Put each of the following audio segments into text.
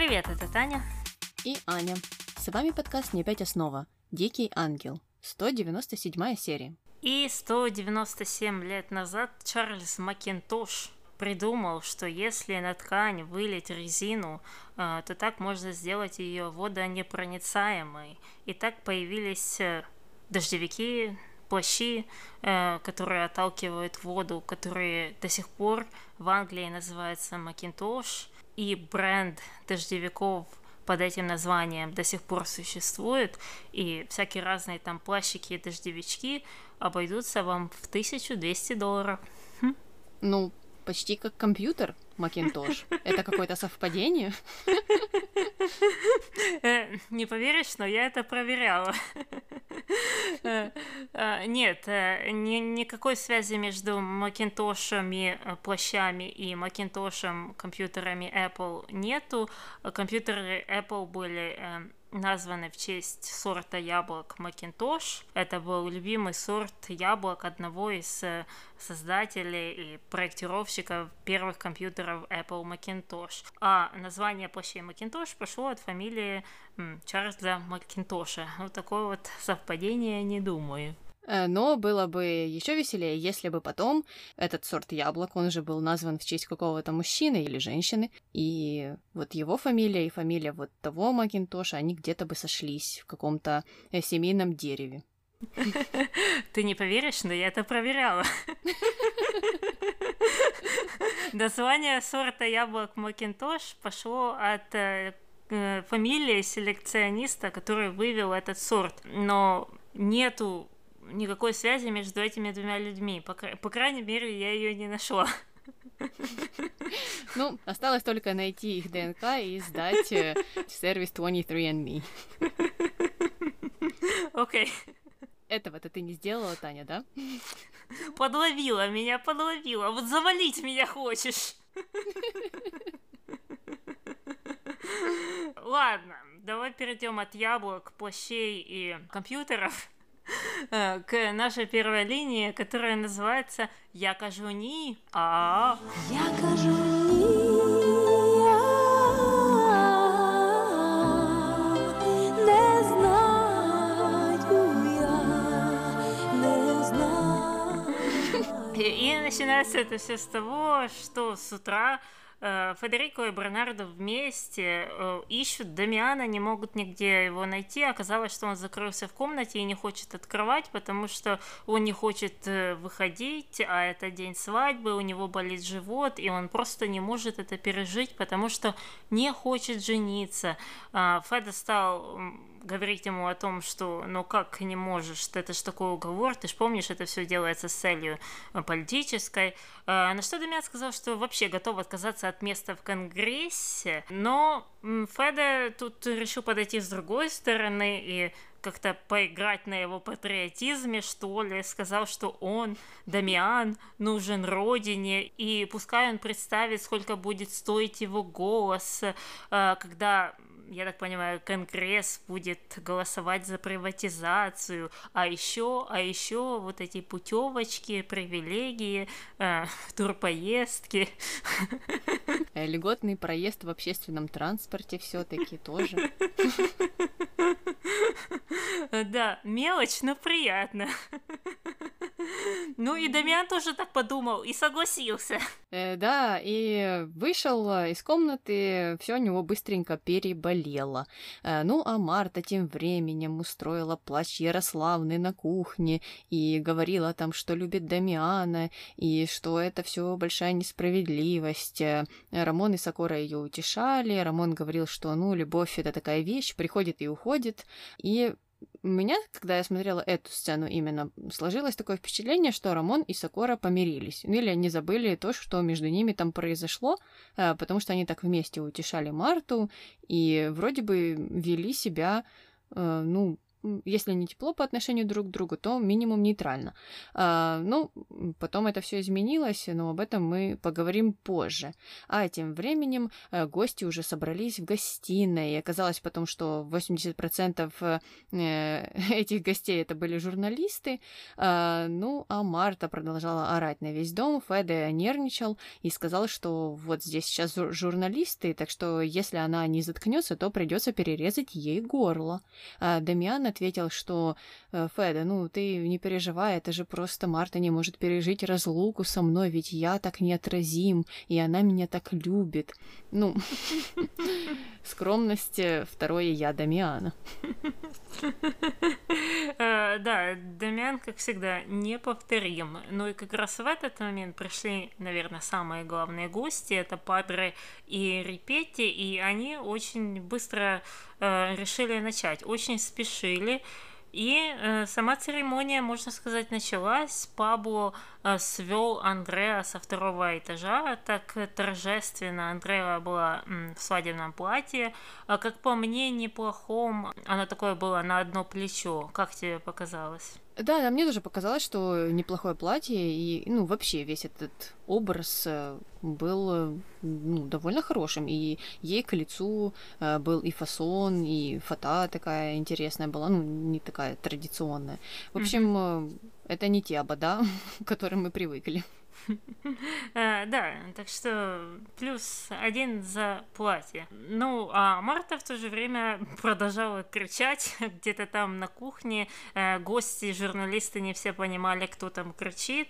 Привет, это Таня. И Аня. С вами подкаст «Не опять основа». Дикий ангел. 197 серия. И 197 лет назад Чарльз Макинтош придумал, что если на ткань вылить резину, э, то так можно сделать ее водонепроницаемой. И так появились э, дождевики, плащи, э, которые отталкивают воду, которые до сих пор в Англии называются Макинтош, и бренд дождевиков под этим названием до сих пор существует, и всякие разные там плащики и дождевички обойдутся вам в 1200 долларов. Хм. Ну, почти как компьютер Макинтош. Это какое-то совпадение? Э, не поверишь, но я это проверяла. Э, э, нет, никакой связи между Макинтошами, плащами и Макинтошем компьютерами Apple нету. Компьютеры Apple были названы в честь сорта яблок Макинтош. Это был любимый сорт яблок одного из э, создателей и проектировщиков первых компьютеров Apple Macintosh. А название плащей Macintosh пошло от фамилии Чарльза Макинтоша. Вот такое вот совпадение, не думаю. Э, но было бы еще веселее, если бы потом этот сорт яблок, он же был назван в честь какого-то мужчины или женщины, и вот его фамилия и фамилия вот того Макинтоша, они где-то бы сошлись в каком-то э, семейном дереве. Ты не поверишь, но я это проверяла. Название сорта яблок Макинтош пошло от э, фамилии селекциониста, который вывел этот сорт. Но нету никакой связи между этими двумя людьми. По, по крайней мере, я ее не нашла. Ну, осталось только найти их ДНК и сдать э, сервис 23andMe. Окей. Okay. Этого-то ты не сделала, Таня, да? Подловила меня, подловила. Вот завалить меня хочешь. Ладно, давай перейдем от яблок, плащей и компьютеров к нашей первой линии, которая называется «Я кажу ні, а...» Я кажу И начинается это все с того, что с утра Э, Федерико и Бернардо вместе э, ищут Дамиана, не могут нигде его найти. Оказалось, что он закрылся в комнате и не хочет открывать, потому что он не хочет э, выходить, а это день свадьбы, у него болит живот, и он просто не может это пережить, потому что не хочет жениться. А, Феда стал говорить ему о том, что ну как не можешь, это же такой уговор, ты же помнишь, это все делается с целью э, политической. А, на что Дамиан сказал, что вообще готов отказаться от места в Конгрессе, но Феда тут решил подойти с другой стороны и как-то поиграть на его патриотизме, что ли, сказал, что он, Дамиан, нужен родине, и пускай он представит, сколько будет стоить его голос, э, когда я так понимаю, Конгресс будет голосовать за приватизацию, а еще, а еще вот эти путевочки, привилегии, э, турпоездки. Э, льготный проезд в общественном транспорте все-таки тоже. Да, мелочь, но приятно. Ну и Дамиан тоже так подумал и согласился. Э, да, и вышел из комнаты, все у него быстренько переболело. Э, ну а Марта тем временем устроила плач Ярославны на кухне и говорила там, что любит Дамиана, и что это все большая несправедливость. Э, Рамон и Сокора ее утешали, Рамон говорил, что ну любовь это такая вещь, приходит и уходит, и у меня, когда я смотрела эту сцену именно, сложилось такое впечатление, что Рамон и Сокора помирились. Ну, или они забыли то, что между ними там произошло, э, потому что они так вместе утешали Марту и вроде бы вели себя, э, ну, если не тепло по отношению друг к другу, то минимум нейтрально. А, ну, потом это все изменилось, но об этом мы поговорим позже. А тем временем э, гости уже собрались в гостиной, и оказалось потом, что 80% э, этих гостей это были журналисты. А, ну, а Марта продолжала орать на весь дом, Феде нервничал и сказал, что вот здесь сейчас журналисты, так что если она не заткнется, то придется перерезать ей горло. А Дамиан ответил, что «Э, Феда, ну ты не переживай, это же просто Марта не может пережить разлуку со мной, ведь я так неотразим, и она меня так любит. Ну, скромность э, второе я Дамиана. Э, да, Дамиан, как всегда, неповторим. Ну и как раз в этот момент пришли, наверное, самые главные гости. Это Падре и Репетти, и они очень быстро решили начать. Очень спешили. И э, сама церемония, можно сказать, началась. Пабло э, свел Андреа со второго этажа, так торжественно. Андреа была м, в свадебном платье. А, как по мне, неплохом. Оно такое было на одно плечо. Как тебе показалось? Да, да, мне тоже показалось, что неплохое платье, и, ну, вообще весь этот образ э, был, э, ну, довольно хорошим, и ей к лицу э, был и фасон, и фата такая интересная была, ну, не такая традиционная. В общем, mm-hmm. это не те обода, к которым мы привыкли. Э, да, так что плюс один за платье. Ну, а Марта в то же время продолжала кричать где-то там на кухне. Э, гости, журналисты не все понимали, кто там кричит.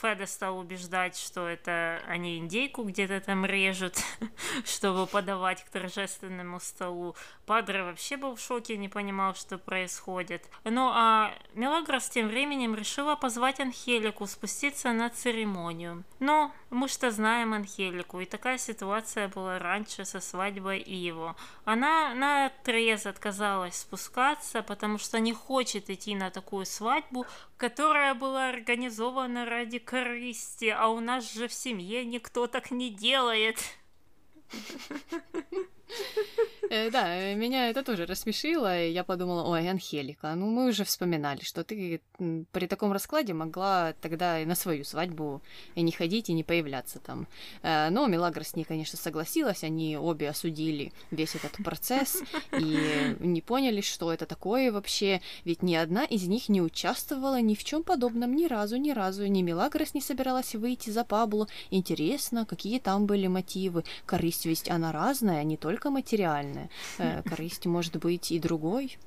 Феда стал убеждать, что это они индейку где-то там режут, чтобы подавать к торжественному столу. Падре вообще был в шоке, не понимал, что происходит. Ну, а Мелагрос тем временем решила позвать Анхелику спуститься на церемонию церемонию. Но мы что знаем Анхелику, и такая ситуация была раньше со свадьбой Иво. Она на отрез отказалась спускаться, потому что не хочет идти на такую свадьбу, которая была организована ради корысти, а у нас же в семье никто так не делает. Да, меня это тоже рассмешило, и я подумала, ой, Анхелика, ну мы уже вспоминали, что ты при таком раскладе могла тогда и на свою свадьбу и не ходить, и не появляться там. Э, но Мелагра с ней, конечно, согласилась, они обе осудили весь этот процесс и не поняли, что это такое вообще, ведь ни одна из них не участвовала ни в чем подобном ни разу, ни разу, ни Мелагрос не собиралась выйти за Пабло. Интересно, какие там были мотивы. Корысть ведь она разная, а не только материальная разные. Э, корысть может быть и другой.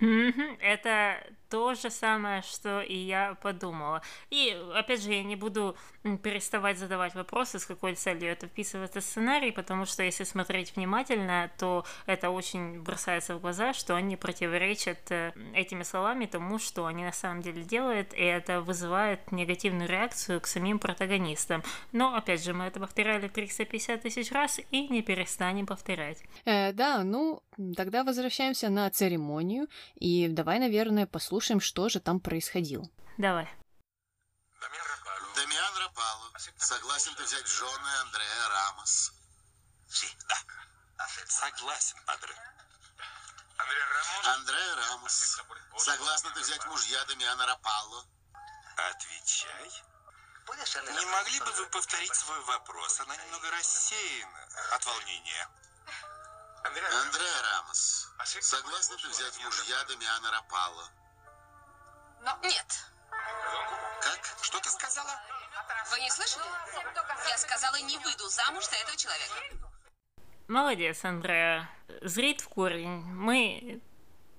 Это то же самое, что и я подумала. И, опять же, я не буду переставать задавать вопросы, с какой целью это вписывается в сценарий, потому что если смотреть внимательно, то это очень бросается в глаза, что они противоречат э, этими словами тому, что они на самом деле делают, и это вызывает негативную реакцию к самим протагонистам. Но, опять же, мы это повторяли 350 тысяч раз и не перестанем повторять. Э, да, ну, тогда возвращаемся на церемонию, и давай, наверное, послушаем послушаем, что же там происходило. Давай. Дамиан Рапалу, согласен ты взять жены Андрея Рамос? Да. Согласен, падре. Андрея Рамос, согласна ты взять мужья Дамиана Рапалу? Отвечай. Не могли бы вы повторить свой вопрос? Она немного рассеяна от волнения. Андреа Рамос, согласна ты взять мужья Дамиана Рапалу? Но нет. Как? Что ты сказала? Вы не слышали? Я сказала, не выйду замуж за этого человека. Молодец, Андреа. Зрит в корень. Мы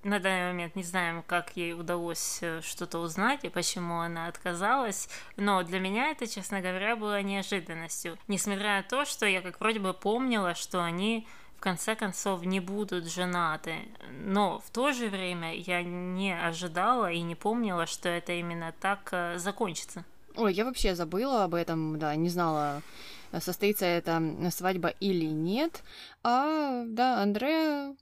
на данный момент не знаем, как ей удалось э, что-то узнать и почему она отказалась, но для меня это, честно говоря, было неожиданностью. Несмотря на то, что я как вроде бы помнила, что они конце концов не будут женаты. Но в то же время я не ожидала и не помнила, что это именно так э, закончится. Ой, я вообще забыла об этом, да, не знала, состоится эта свадьба или нет. А, да, Андрея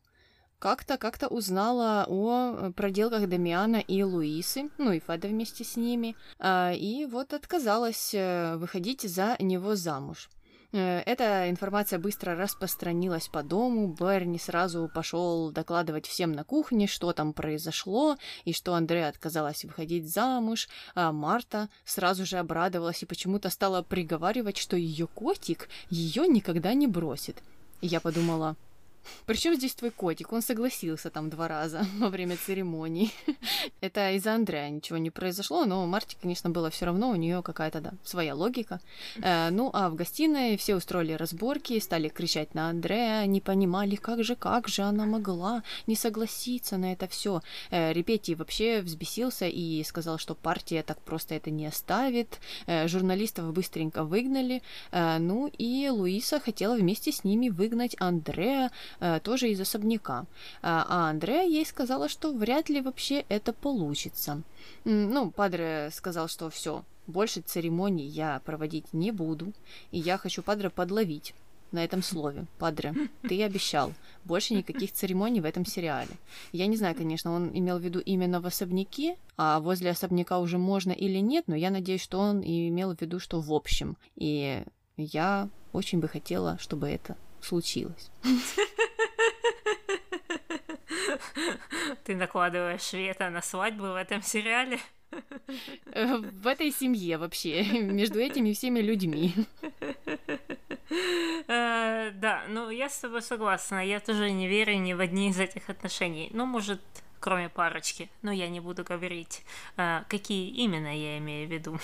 как-то как-то узнала о проделках Дамиана и Луисы, ну и Феда вместе с ними, а, и вот отказалась э, выходить за него замуж. Э, эта информация быстро распространилась по дому. Берни сразу пошел докладывать всем на кухне, что там произошло, и что Андрея отказалась выходить замуж, а Марта сразу же обрадовалась и почему-то стала приговаривать, что ее котик ее никогда не бросит. И я подумала, причем здесь твой котик? Он согласился там два раза во время церемонии. Это из-за Андрея ничего не произошло, но Марте, конечно, было все равно, у нее какая-то, да, своя логика. Э, ну, а в гостиной все устроили разборки, стали кричать на Андрея, не понимали, как же, как же она могла не согласиться на это все. Э, Репетий вообще взбесился и сказал, что партия так просто это не оставит. Э, журналистов быстренько выгнали. Ну, и Луиса хотела вместе с ними выгнать Андрея, тоже из особняка. А, а Андреа ей сказала, что вряд ли вообще это получится. Ну, Падре сказал, что все, больше церемоний я проводить не буду, и я хочу Падре подловить на этом слове. Падре, ты обещал. Больше никаких церемоний в этом сериале. Я не знаю, конечно, он имел в виду именно в особняке, а возле особняка уже можно или нет, но я надеюсь, что он имел в виду, что в общем. И я очень бы хотела, чтобы это случилось. Ты накладываешь вето на свадьбу в этом сериале? Э, в этой семье вообще, между этими всеми людьми. Э, да, ну я с тобой согласна. Я тоже не верю ни в одни из этих отношений. Ну, может, кроме парочки. Но я не буду говорить, а, какие именно я имею в виду.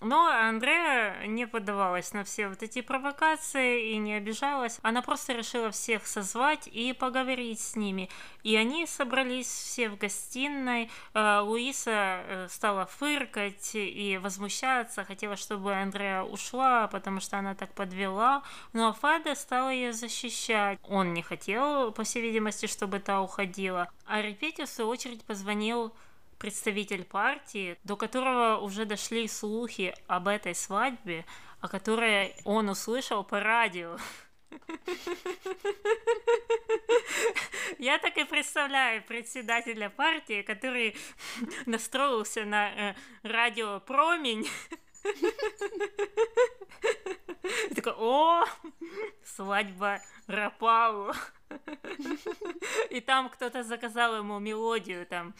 Но Андрея не поддавалась на все вот эти провокации и не обижалась. Она просто решила всех созвать и поговорить с ними. И они собрались все в гостиной. А, Луиса э, стала фыркать и возмущаться, хотела, чтобы Андрея ушла, потому что она так подвела. Но Фада стала ее защищать. Он не хотел посетить всей видимости, чтобы та уходила. А Репетти, в свою очередь, позвонил представитель партии, до которого уже дошли слухи об этой свадьбе, о которой он услышал по радио. Я так и представляю председателя партии, который настроился на э, радио Промень. Такой, о, свадьба Рапау. И там кто-то заказал ему мелодию там.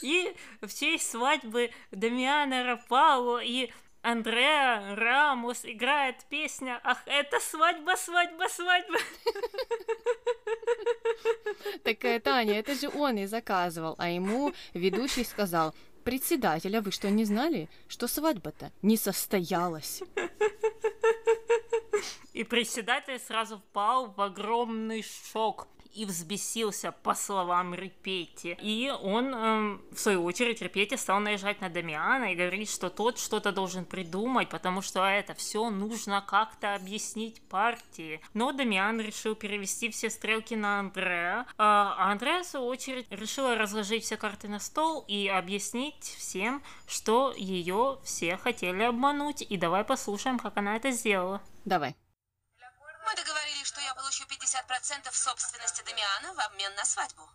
И в честь свадьбы Дамиана Рапау и Андреа Рамус играет песня «Ах, это свадьба, свадьба, свадьба!» Так, Таня, это же он и заказывал, а ему ведущий сказал «Председатель, а вы что, не знали, что свадьба-то не состоялась?» И председатель сразу впал в огромный шок и взбесился, по словам Репети. И он, эм, в свою очередь, Репети стал наезжать на Дамиана и говорить, что тот что-то должен придумать, потому что это все нужно как-то объяснить партии. Но Дамиан решил перевести все стрелки на Андреа, а Андреа, в свою очередь, решила разложить все карты на стол и объяснить всем, что ее все хотели обмануть. И давай послушаем, как она это сделала. Давай. Договорились, что я получу 50% собственности Дамиана в обмен на свадьбу.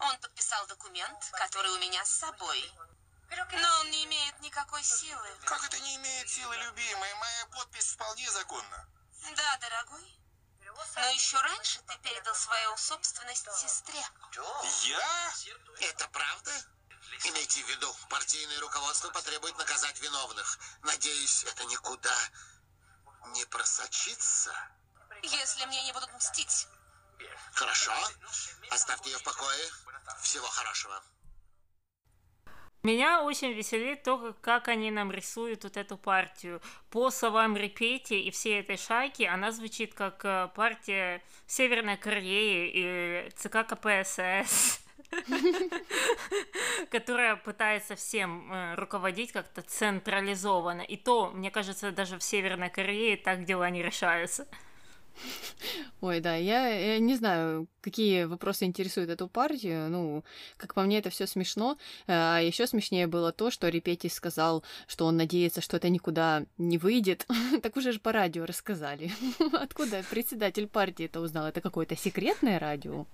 Он подписал документ, который у меня с собой. Но он не имеет никакой силы. Как это не имеет силы, любимая? Моя подпись вполне законна. Да, дорогой. Но еще раньше ты передал свою собственность сестре. Я? Это правда? Имейте в виду, партийное руководство потребует наказать виновных. Надеюсь, это никуда не просочится. Если мне не будут мстить. Хорошо. Оставьте ее в покое. Всего хорошего. Меня очень веселит то, как они нам рисуют вот эту партию. По словам Репети и всей этой шайки, она звучит как э, партия Северной Кореи и ЦК КПСС которая пытается всем э, руководить как-то централизованно. И то, мне кажется, даже в Северной Корее так дела не решаются. Ой, да, я, я не знаю, какие вопросы интересуют эту партию. Ну, как по мне, это все смешно. А еще смешнее было то, что Репетий сказал, что он надеется, что это никуда не выйдет. так уже же по радио рассказали. Откуда председатель партии это узнал? Это какое-то секретное радио?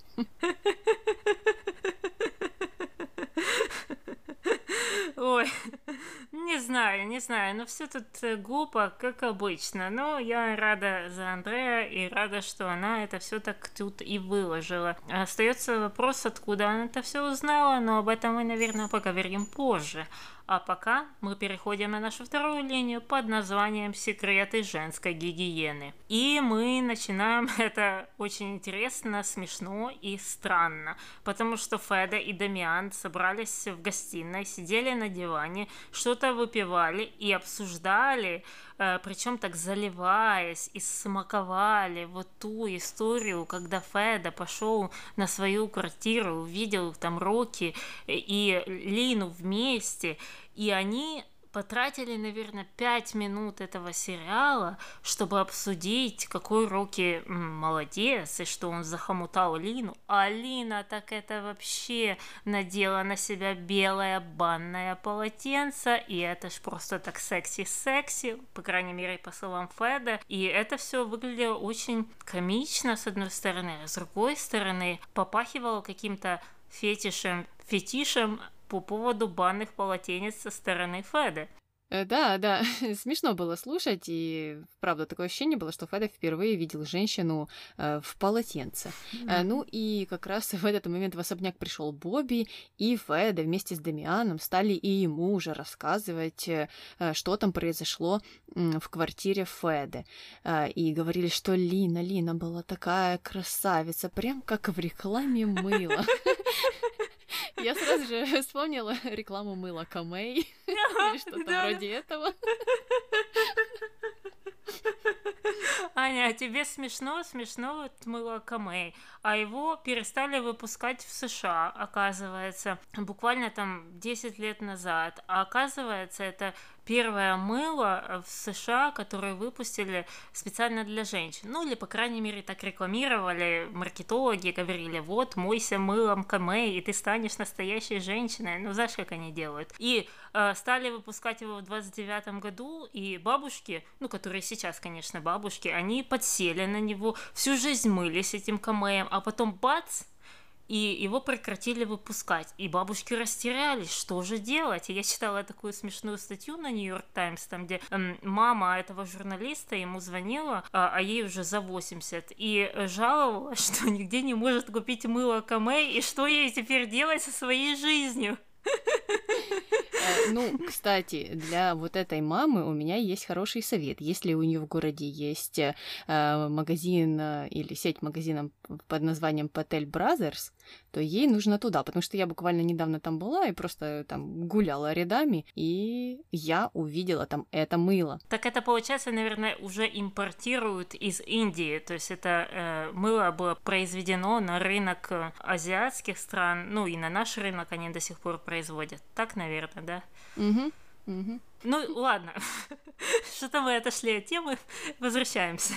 Ой, не знаю. не знаю, но все тут э, глупо, как обычно. Но я рада за Андрея и рада, что она это все так тут и выложила. Остается вопрос, откуда она это все узнала, но об этом мы, наверное, поговорим позже. А пока мы переходим на нашу вторую линию под названием «Секреты женской гигиены». И мы начинаем это очень интересно, смешно и странно, потому что Феда и Дамиан собрались в гостиной, сидели на диване, что-то выпивали и обсуждали, причем так заливаясь и смаковали вот ту историю, когда Феда пошел на свою квартиру, увидел там Рокки и Лину вместе, и они потратили, наверное, пять минут этого сериала, чтобы обсудить, какой Рокки молодец, и что он захомутал Лину. А Лина так это вообще надела на себя белое банное полотенце, и это ж просто так секси-секси, по крайней мере, по словам Феда. И это все выглядело очень комично, с одной стороны, а с другой стороны, попахивало каким-то фетишем, фетишем по поводу банных полотенец со стороны Феды. Э, да, да, смешно было слушать, и правда такое ощущение было, что Феда впервые видел женщину э, в полотенце. Mm-hmm. ну и как раз в этот момент в особняк пришел Бобби, и Феда вместе с Дамианом стали и ему уже рассказывать, э, что там произошло э, в квартире Феды. Э, и говорили, что Лина, Лина была такая красавица, прям как в рекламе мыла. Я сразу же вспомнила рекламу мыла Камей или что-то вроде этого. Аня, а тебе смешно, смешно вот мыло Камей, а его перестали выпускать в США, оказывается, буквально там 10 лет назад, а оказывается это первое мыло э, в США, которое выпустили специально для женщин. Ну, или, по крайней мере, так рекламировали маркетологи, говорили, вот, мойся мылом Камей, и ты станешь настоящей женщиной. Ну, знаешь, как они делают. И э, стали выпускать его в 29 году, и бабушки, ну, которые сейчас, конечно, бабушки, они подсели на него, всю жизнь мылись этим Камеем, а потом бац, и его прекратили выпускать. И бабушки растерялись, что же делать? И я читала такую смешную статью на Нью-Йорк Таймс, там, где эм, мама этого журналиста ему звонила, а, а ей уже за 80, и жаловалась, что нигде не может купить мыло Камей, и что ей теперь делать со своей жизнью. Э, ну, кстати, для вот этой мамы у меня есть хороший совет. Если у нее в городе есть э, магазин э, или сеть магазинов под названием Patel Brothers, то ей нужно туда, потому что я буквально недавно там была и просто там гуляла рядами, и я увидела там это мыло. Так это получается, наверное, уже импортируют из Индии, то есть это э, мыло было произведено на рынок азиатских стран, ну и на наш рынок они до сих пор производят. Так, наверное, да? Угу. Угу. Ну, ладно. Что-то мы отошли от темы. Возвращаемся.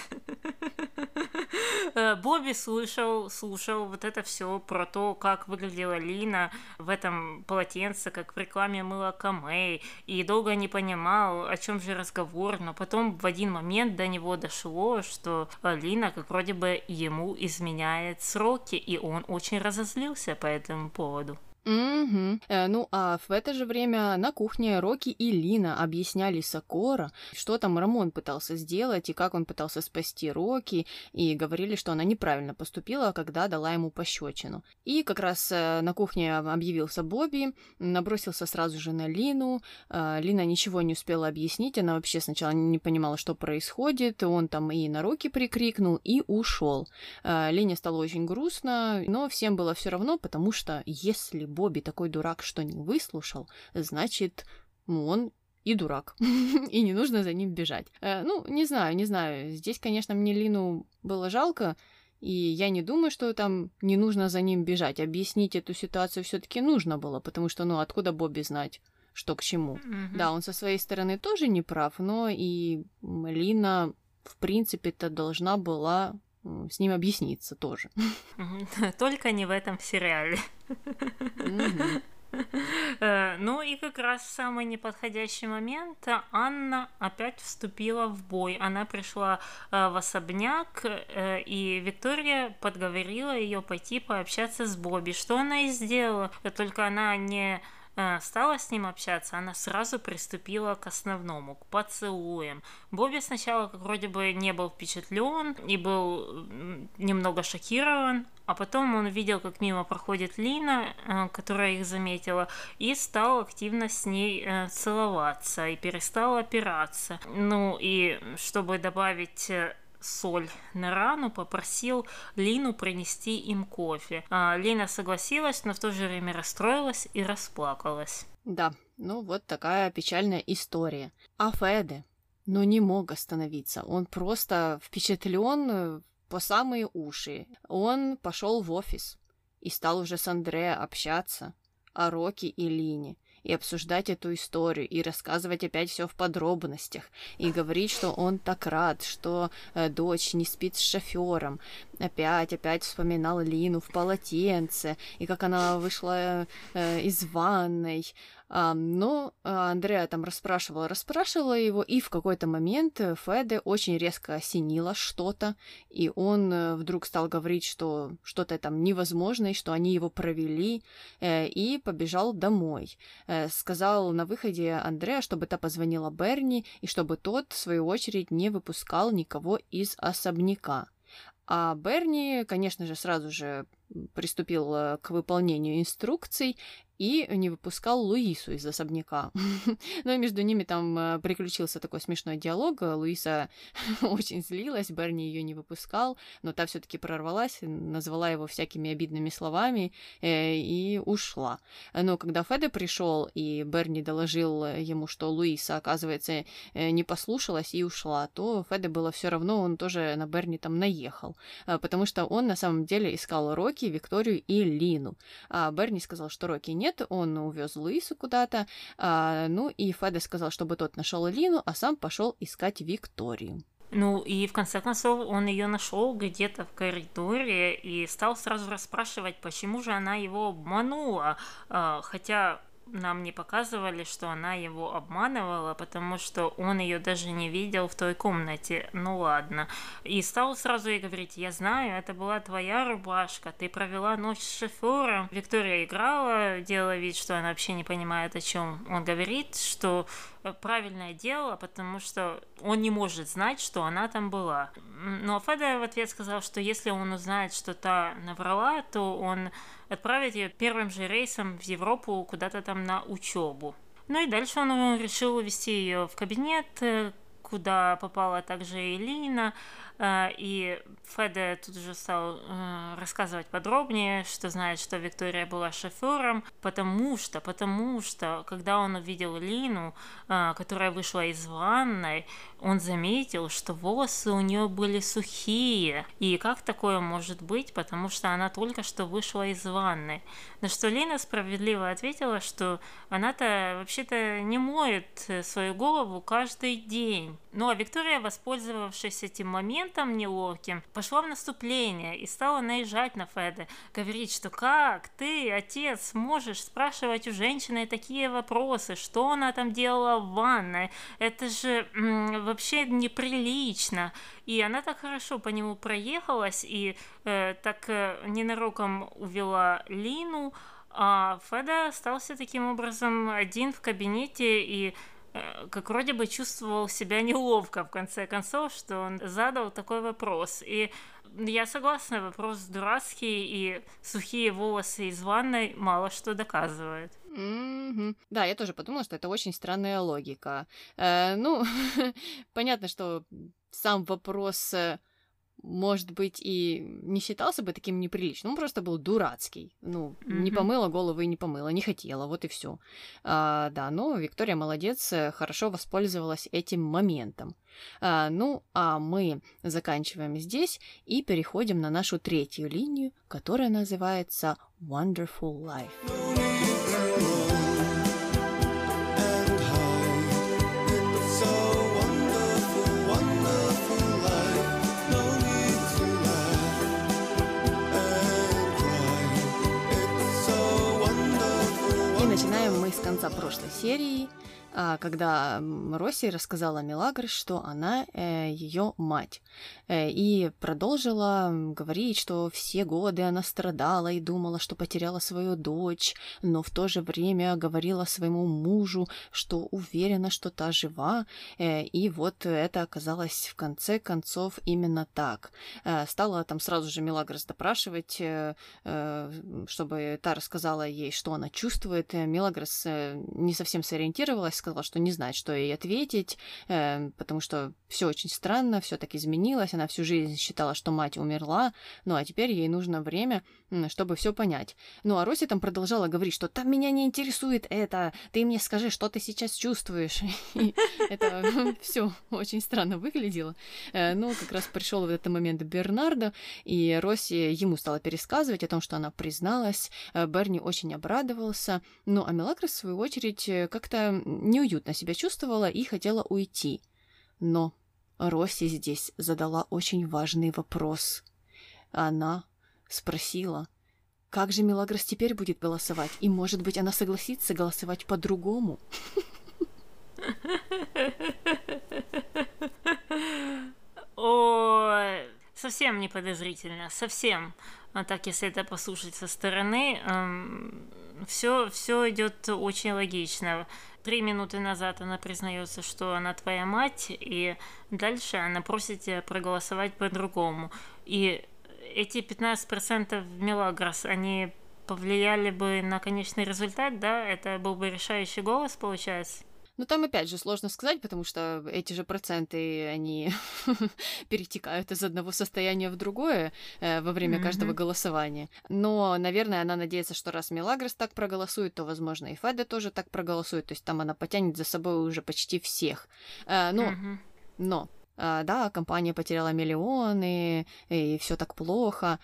Э, Бобби слушал, слушал вот это все про то, как выглядела Лина в этом полотенце, как в рекламе мыла Камей, и долго не понимал, о чем же разговор, но потом в один момент до него дошло, что Лина как вроде бы ему изменяет сроки, и он очень разозлился по этому поводу. Угу. Ну а в это же время на кухне Рокки и Лина объясняли Сокора, что там Рамон пытался сделать и как он пытался спасти Рокки, и говорили, что она неправильно поступила, когда дала ему пощечину. И как раз э, на кухне объявился Бобби, набросился сразу же на Лину. Э, Лина ничего не успела объяснить, она вообще сначала не понимала, что происходит, он там и на Рокки прикрикнул и ушел. Лине стало очень грустно, но всем было все равно, потому что если Бобби такой дурак, что не выслушал, значит, он и дурак. и не нужно за ним бежать. Э, ну, не знаю, не знаю. Здесь, конечно, мне Лину было жалко, и я не думаю, что там не нужно за ним бежать. Объяснить эту ситуацию все-таки нужно было, потому что, ну, откуда Бобби знать? что к чему. Mm-hmm. Да, он со своей стороны тоже не прав, но и Лина, в принципе-то, должна была с ним объясниться тоже. Только не в этом сериале. Э, ну и как раз самый неподходящий момент Анна опять вступила в бой. Она пришла э, в особняк, э, и Виктория подговорила ее пойти пообщаться с Бобби. Что она и сделала. Только она не э, стала с ним общаться, она сразу приступила к основному, к поцелуям. Бобби сначала как вроде бы не был впечатлен и был немного шокирован, а потом он видел, как мимо проходит Лина, э, которая их заметила, и стал активно с ней э, целоваться и перестал опираться. Ну и чтобы добавить э, соль на рану, попросил Лину принести им кофе. А Лина согласилась, но в то же время расстроилась и расплакалась. Да, ну вот такая печальная история. А Феде, ну не мог остановиться. Он просто впечатлен по самые уши. Он пошел в офис и стал уже с Андреа общаться о Роке и Лине и обсуждать эту историю, и рассказывать опять все в подробностях, и говорить, что он так рад, что э, дочь не спит с шофером. Опять, опять вспоминал Лину в полотенце, и как она вышла э, из ванной, но а, Андреа там расспрашивала, расспрашивала его, и в какой-то момент Феде очень резко осенило что-то, и он э, вдруг стал говорить, что что-то там невозможно, и что они его провели, э, и побежал домой. Э, сказал на выходе Андреа, чтобы та позвонила Берни, и чтобы тот, в свою очередь, не выпускал никого из особняка. А Берни, конечно же, сразу же приступил к выполнению инструкций и не выпускал Луису из особняка. Но между ними там э, приключился такой смешной диалог. Луиса очень злилась, Берни ее не выпускал, но та все-таки прорвалась, назвала его всякими обидными словами э, и ушла. Но когда Феде пришел и Берни доложил ему, что Луиса, оказывается, э, не послушалась и ушла, то Феде было все равно, он тоже на Берни там наехал, э, потому что он на самом деле искал Рокки, Викторию и Лину. А Берни сказал, что Рокки нет, нет, он увез Луису куда-то, а, ну и Феде сказал, чтобы тот нашел Лину, а сам пошел искать Викторию. Ну и в конце концов он ее нашел где-то в коридоре и стал сразу расспрашивать, почему же она его обманула, а, хотя нам не показывали, что она его обманывала, потому что он ее даже не видел в той комнате. Ну ладно. И стал сразу ей говорить, я знаю, это была твоя рубашка, ты провела ночь с шофером. Виктория играла, делала вид, что она вообще не понимает, о чем он говорит, что правильное дело, потому что он не может знать, что она там была. Но Феда в ответ сказал, что если он узнает, что та наврала, то он отправит ее первым же рейсом в Европу куда-то там на учебу. Ну и дальше он решил увезти ее в кабинет, э, куда попала также Э, и Феде тут же стал э, рассказывать подробнее, что знает, что Виктория была шофером, потому что, потому что, когда он увидел Лину, э, которая вышла из ванной, он заметил, что волосы у нее были сухие. И как такое может быть, потому что она только что вышла из ванны. На что Лина справедливо ответила, что она-то вообще-то не моет свою голову каждый день. Ну а Виктория, воспользовавшись этим моментом неловким, пошла в наступление и стала наезжать на Феда, говорить, что как? Ты, отец, можешь спрашивать у женщины такие вопросы, что она там делала в ванной, это же м- вообще неприлично. И она так хорошо по нему проехалась и э, так э, ненароком увела Лину, а Феда остался таким образом один в кабинете и как вроде бы чувствовал себя неловко в конце концов, что он задал такой вопрос. И я согласна, вопрос дурацкий, и сухие волосы из ванной мало что доказывают. Mm-hmm. Да, я тоже подумала, что это очень странная логика. Э, ну, понятно, что сам вопрос э, может быть, и не считался бы таким неприличным, он просто был дурацкий. Ну, mm-hmm. не помыла голову и не помыла, не хотела, вот и все. А, да, но Виктория молодец, э, хорошо воспользовалась этим моментом. А, ну, а мы заканчиваем здесь и переходим на нашу третью линию, которая называется Wonderful Life. Конца прошлой серии. А, когда Росси рассказала Мелагрос, что она э, ее мать, э, и продолжила говорить, что все годы она страдала и думала, что потеряла свою дочь, но в то же время говорила своему мужу, что уверена, что та жива, э, и вот это оказалось в конце концов именно так. Стала там сразу же Мелагрос допрашивать, чтобы та рассказала ей, что она чувствует. Мелагрос не совсем сориентировалась, сказала, что не знает, что ей ответить, э, потому что все очень странно, все так изменилось. Она всю жизнь считала, что мать умерла, ну а теперь ей нужно время, чтобы все понять. Ну а Роси там продолжала говорить, что там меня не интересует это, ты мне скажи, что ты сейчас чувствуешь. Это все очень странно выглядело. Э, ну, как раз пришел в этот момент Бернардо, и Росси ему стала пересказывать о том, что она призналась. Э, Берни очень обрадовался. Ну, а Мелагрос, в свою очередь, как-то неуютно себя чувствовала и хотела уйти. Но Росси здесь задала очень важный вопрос. Она спросила, как же Мелагрос теперь будет голосовать, и, может быть, она согласится голосовать по-другому. Ой, совсем не подозрительно, совсем. А так, если это послушать со стороны, эм, все, все идет очень логично. Три минуты назад она признается, что она твоя мать, и дальше она просит тебя проголосовать по-другому. И эти 15% Мелагрос, они повлияли бы на конечный результат, да? Это был бы решающий голос, получается? Ну, там, опять же, сложно сказать, потому что эти же проценты, они перетекают из одного состояния в другое э, во время mm-hmm. каждого голосования. Но, наверное, она надеется, что раз Мелагрос так проголосует, то, возможно, и Феда тоже так проголосует. То есть там она потянет за собой уже почти всех. Э, ну, mm-hmm. но, э, да, компания потеряла миллионы, и все так плохо.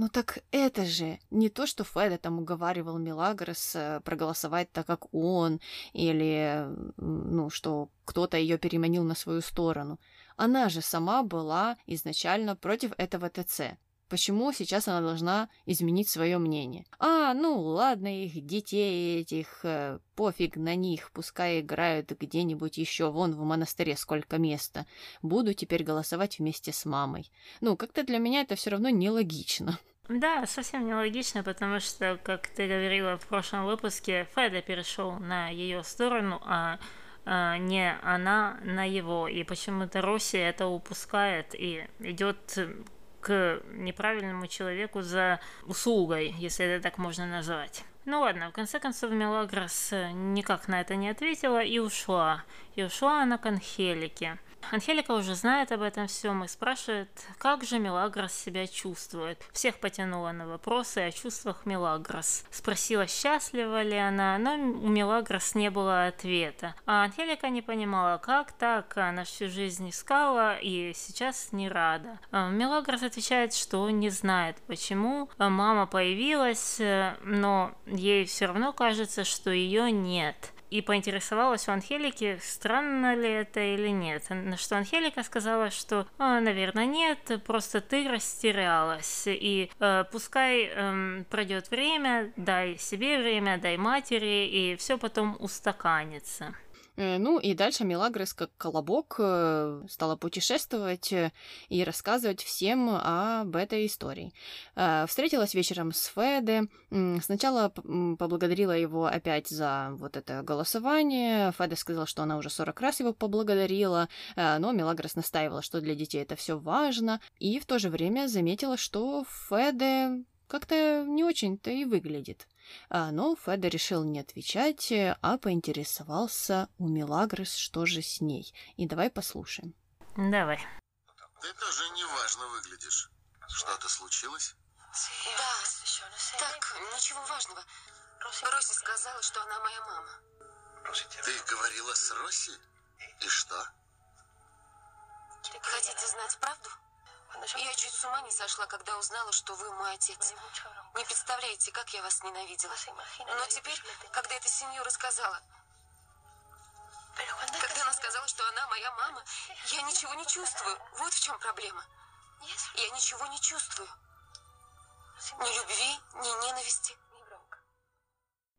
Ну так это же не то, что Феда там уговаривал Милагрос э, проголосовать так, как он, или, ну, что кто-то ее переманил на свою сторону. Она же сама была изначально против этого ТЦ. Почему сейчас она должна изменить свое мнение? А, ну ладно, их детей этих, э, пофиг на них, пускай играют где-нибудь еще, вон в монастыре сколько места. Буду теперь голосовать вместе с мамой. Ну, как-то для меня это все равно нелогично. Да, совсем нелогично, потому что, как ты говорила в прошлом выпуске, Феда перешел на ее сторону, а а, не она на его. И почему-то Россия это упускает и идет к неправильному человеку за услугой, если это так можно назвать. Ну ладно, в конце концов Мелагрос никак на это не ответила и ушла. И ушла она к Анхелике. Анхелика уже знает об этом всем и спрашивает, как же Мелагрос себя чувствует. Всех потянула на вопросы о чувствах Мелагрос. Спросила, счастлива ли она, но у Мелагрос не было ответа. А Анхелика не понимала, как так, она всю жизнь искала и сейчас не рада. А Мелагрос отвечает, что не знает, почему. Мама появилась, но ей все равно кажется, что ее нет и поинтересовалась у Анхелики, странно ли это или нет. На что Анхелика сказала, что, а, наверное, нет, просто ты растерялась. И э, пускай э, пройдет время, дай себе время, дай матери, и все потом устаканится. Э, ну и дальше Мелагрос как колобок э, стала путешествовать э, и рассказывать всем об этой истории. Встретилась вечером с Феде. Сначала поблагодарила его опять за вот это голосование. Феде сказала, что она уже 40 раз его поблагодарила, но Мелагрос настаивала, что для детей это все важно. И в то же время заметила, что Феде как-то не очень-то и выглядит. А, но Феда решил не отвечать, а поинтересовался у Милагрос, что же с ней. И давай послушаем. Давай. Ты тоже неважно выглядишь. Что-то случилось? Да, так, ничего важного. Роси сказала, что она моя мама. Ты говорила с Роси? И что? Хотите знать правду? Я чуть с ума не сошла, когда узнала, что вы мой отец. Не представляете, как я вас ненавидела. Но теперь, когда эта семью рассказала, когда она сказала, что она моя мама, я ничего не чувствую. Вот в чем проблема. Я ничего не чувствую. Ни любви, ни ненависти.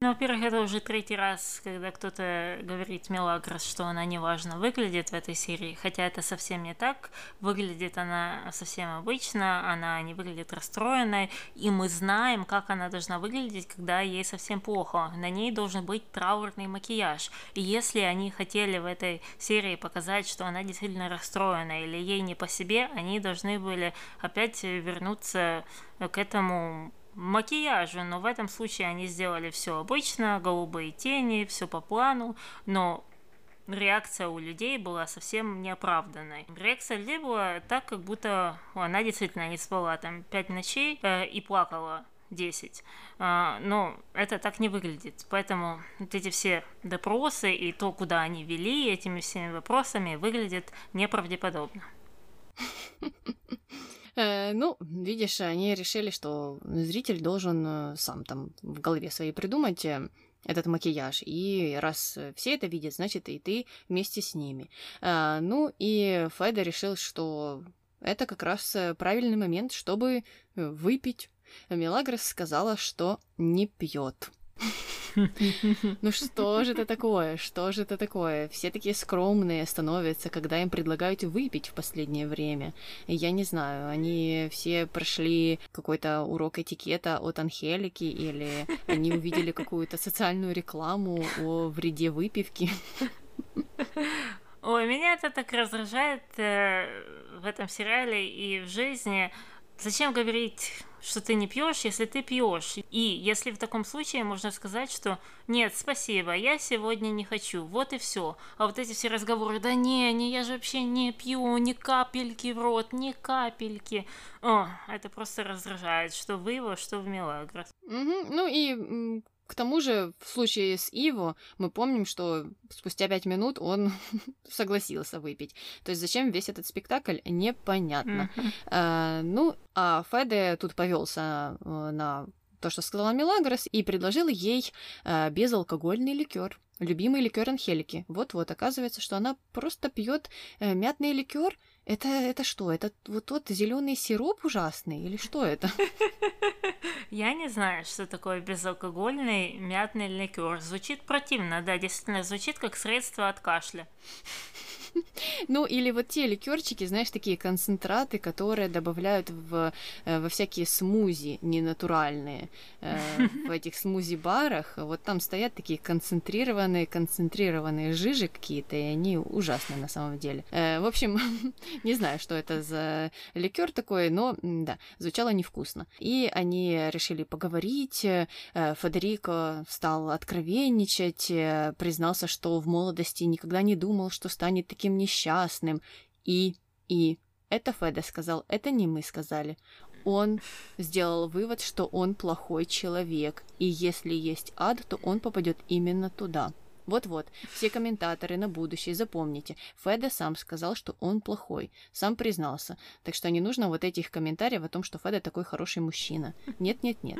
Ну, во-первых, это уже третий раз, когда кто-то говорит Мелагрос, что она неважно выглядит в этой серии, хотя это совсем не так. Выглядит она совсем обычно, она не выглядит расстроенной, и мы знаем, как она должна выглядеть, когда ей совсем плохо. На ней должен быть траурный макияж. И если они хотели в этой серии показать, что она действительно расстроена или ей не по себе, они должны были опять вернуться к этому макияжу, но в этом случае они сделали все обычно, голубые тени, все по плану, но реакция у людей была совсем неоправданной. Реакция людей была так, как будто она действительно не спала там пять ночей э, и плакала 10. А, но это так не выглядит. Поэтому вот эти все допросы и то, куда они вели этими всеми вопросами, выглядит неправдеподобно. Э, ну, видишь, они решили, что зритель должен э, сам там в голове своей придумать э, этот макияж. И раз все это видят, значит, и ты вместе с ними. Ну, и Феда решил, что это как раз правильный момент, чтобы выпить. Мелагрос сказала, что не пьет. Ну что же это такое? Что же это такое? Все такие скромные становятся, когда им предлагают выпить в последнее время. Я не знаю, они все прошли какой-то урок этикета от Анхелики или они увидели какую-то социальную рекламу о вреде выпивки. Ой, меня это так раздражает э, в этом сериале и в жизни. Зачем говорить что ты не пьешь, если ты пьешь. И если в таком случае можно сказать, что нет, спасибо, я сегодня не хочу, вот и все. А вот эти все разговоры, да не, не, я же вообще не пью, ни капельки в рот, ни капельки. О, это просто раздражает, что в его, что в Мелагрос. Угу. Ну и к тому же, в случае с Иво, мы помним, что спустя пять минут он согласился выпить. То есть зачем весь этот спектакль, непонятно. Mm-hmm. А, ну, а Феде тут повелся э, на то, что сказала Мелагрос, и предложил ей а, безалкогольный ликер. Любимый ликер Анхелики. Вот-вот, оказывается, что она просто пьет э, мятный ликер. Это, это что? Это вот тот зеленый сироп ужасный? Или что это? Я не знаю, что такое безалкогольный мятный ликер. Звучит противно, да, действительно, звучит как средство от кашля. Ну, или вот те ликерчики, знаешь, такие концентраты, которые добавляют в, э, во всякие смузи ненатуральные. Э, в этих смузи-барах вот там стоят такие концентрированные, концентрированные жижи какие-то, и они ужасные на самом деле. Э, в общем, не знаю, что это за ликер такой, но да, звучало невкусно. И они решили поговорить. Федерико стал откровенничать, признался, что в молодости никогда не думал, что станет таким таким несчастным. И, и, это Феда сказал, это не мы сказали. Он сделал вывод, что он плохой человек, и если есть ад, то он попадет именно туда. Вот-вот, все комментаторы на будущее, запомните, Феда сам сказал, что он плохой, сам признался, так что не нужно вот этих комментариев о том, что Феда такой хороший мужчина. Нет-нет-нет.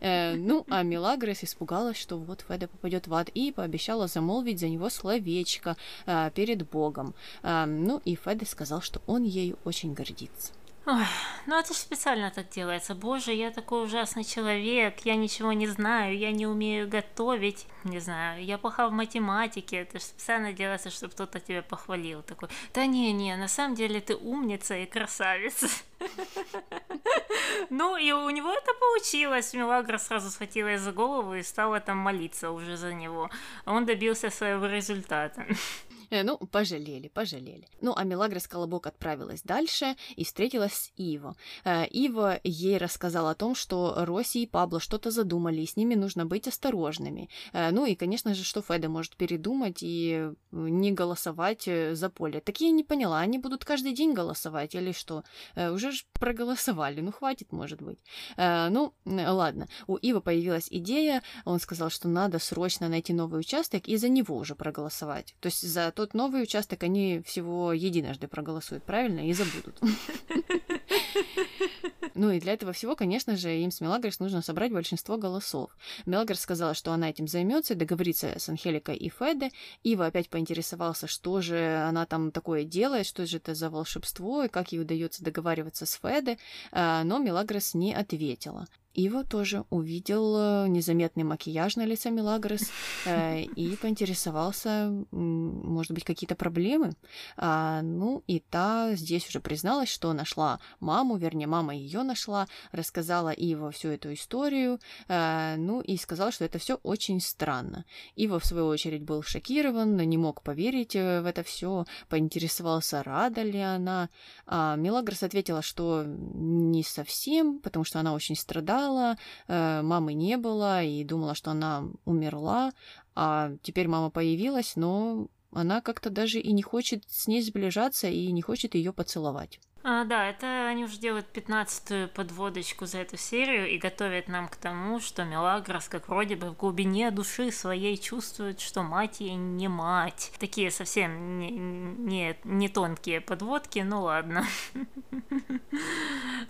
Э, ну, а Милагрес испугалась, что вот Феда попадет в ад, и пообещала замолвить за него словечко э, перед Богом. Э, ну, и Феда сказал, что он ею очень гордится. Ой, ну это же специально так делается. Боже, я такой ужасный человек, я ничего не знаю, я не умею готовить, не знаю, я плоха в математике. Это же специально делается, чтобы кто-то тебя похвалил. Такой, да не-не, на самом деле ты умница и красавица. Ну, и у него это получилось. Милагра сразу схватилась за голову и стала там молиться уже за него. Он добился своего результата. Э, ну, пожалели, пожалели. Ну, а Мелагрос Колобок отправилась дальше и встретилась с Иво. Э, Иво ей рассказал о том, что Росси и Пабло что-то задумали, и с ними нужно быть осторожными. Э, ну и, конечно же, что Феда может передумать и не голосовать за поле. Так я не поняла, они будут каждый день голосовать или что? Уже ж проголосовали, ну хватит, может быть. Ну, ладно. У Ива появилась идея, он сказал, что надо срочно найти новый участок и за него уже проголосовать. То есть за то, тот новый участок они всего единожды проголосуют, правильно, и забудут. Ну и для этого всего, конечно же, им с Мелагрос нужно собрать большинство голосов. Мелагрос сказала, что она этим займется, договорится с Анхеликой и Феде. Ива опять поинтересовался, что же она там такое делает, что же это за волшебство, и как ей удается договариваться с Феде, а, но Мелагрос не ответила. Иво тоже увидел э, незаметный макияж на лице Мелагрос э, и поинтересовался, может быть, какие-то проблемы. А, ну, и та здесь уже призналась, что нашла маму, вернее, мама ее нашла, рассказала Иво всю эту историю, э, ну, и сказала, что это все очень странно. Иво, в свою очередь, был шокирован, не мог поверить э, в это все, поинтересовался, рада ли она. А Мелагрос ответила, что не совсем, потому что она очень страдала, рыдала, э, мамы не было и думала, что она умерла, а теперь мама появилась, но она как-то даже и не хочет с ней сближаться и не хочет ее поцеловать. А, да, это они уже делают пятнадцатую подводочку за эту серию и готовят нам к тому, что Мелагрос как вроде бы в глубине души своей чувствует, что мать ей не мать. Такие совсем не, не, не тонкие подводки, ну ладно.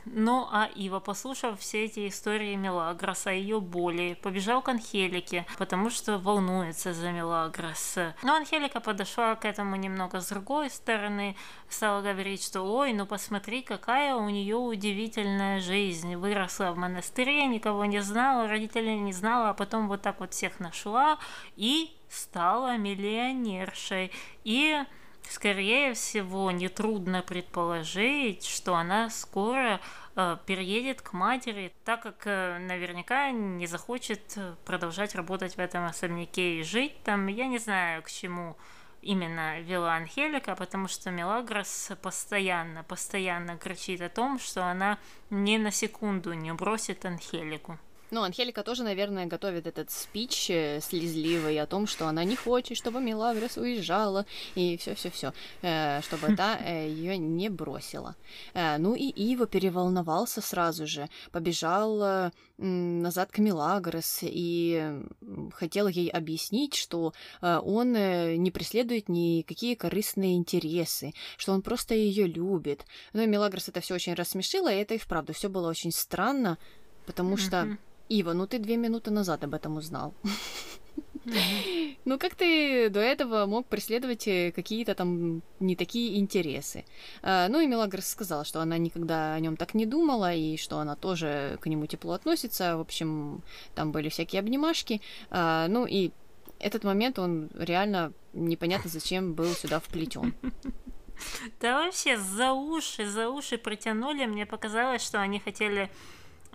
Ну, а Ива, послушав все эти истории Мелагроса, ее боли, побежал к Анхелике, потому что волнуется за Мелагрос. Но Анхелика подошла к этому немного с другой стороны, стала говорить, что ой, ну посмотри, какая у нее удивительная жизнь. Выросла в монастыре, никого не знала, родителей не знала, а потом вот так вот всех нашла и стала миллионершей. И скорее всего, нетрудно предположить, что она скоро э, переедет к матери, так как э, наверняка не захочет продолжать работать в этом особняке и жить там. Я не знаю, к чему именно вела Анхелика, потому что Мелагрос постоянно, постоянно кричит о том, что она ни на секунду не бросит Анхелику. Ну, Анхелика тоже, наверное, готовит этот спич э, слезливый о том, что она не хочет, чтобы Мелагрос уезжала, и все-все-все, э, чтобы та э, ее не бросила. Ну и Ива переволновался сразу же, побежал назад к Мелагрос и хотел ей объяснить, что он не преследует никакие корыстные интересы, что он просто ее любит. Ну и Мелагрос это все очень рассмешило, и это и вправду все было очень странно, потому что Ива, ну ты две минуты назад об этом узнал. Ну как ты до этого мог преследовать э, какие-то там не такие интересы? А, ну и Мелагрос сказала, что она никогда о нем так не думала, и что она тоже к нему тепло относится. В общем, там были всякие обнимашки. А, ну и этот момент, он реально непонятно зачем был сюда вплетен. Да вообще за уши, за уши протянули. Мне показалось, что они хотели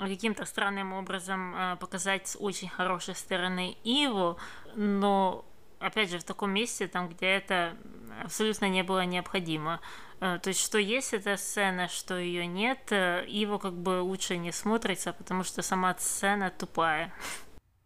каким-то странным образом э, показать с очень хорошей стороны Иву, но опять же в таком месте, там, где это абсолютно не было необходимо. Э, то есть, что есть эта сцена, что ее нет, э, Иву как бы лучше не смотрится, потому что сама сцена тупая.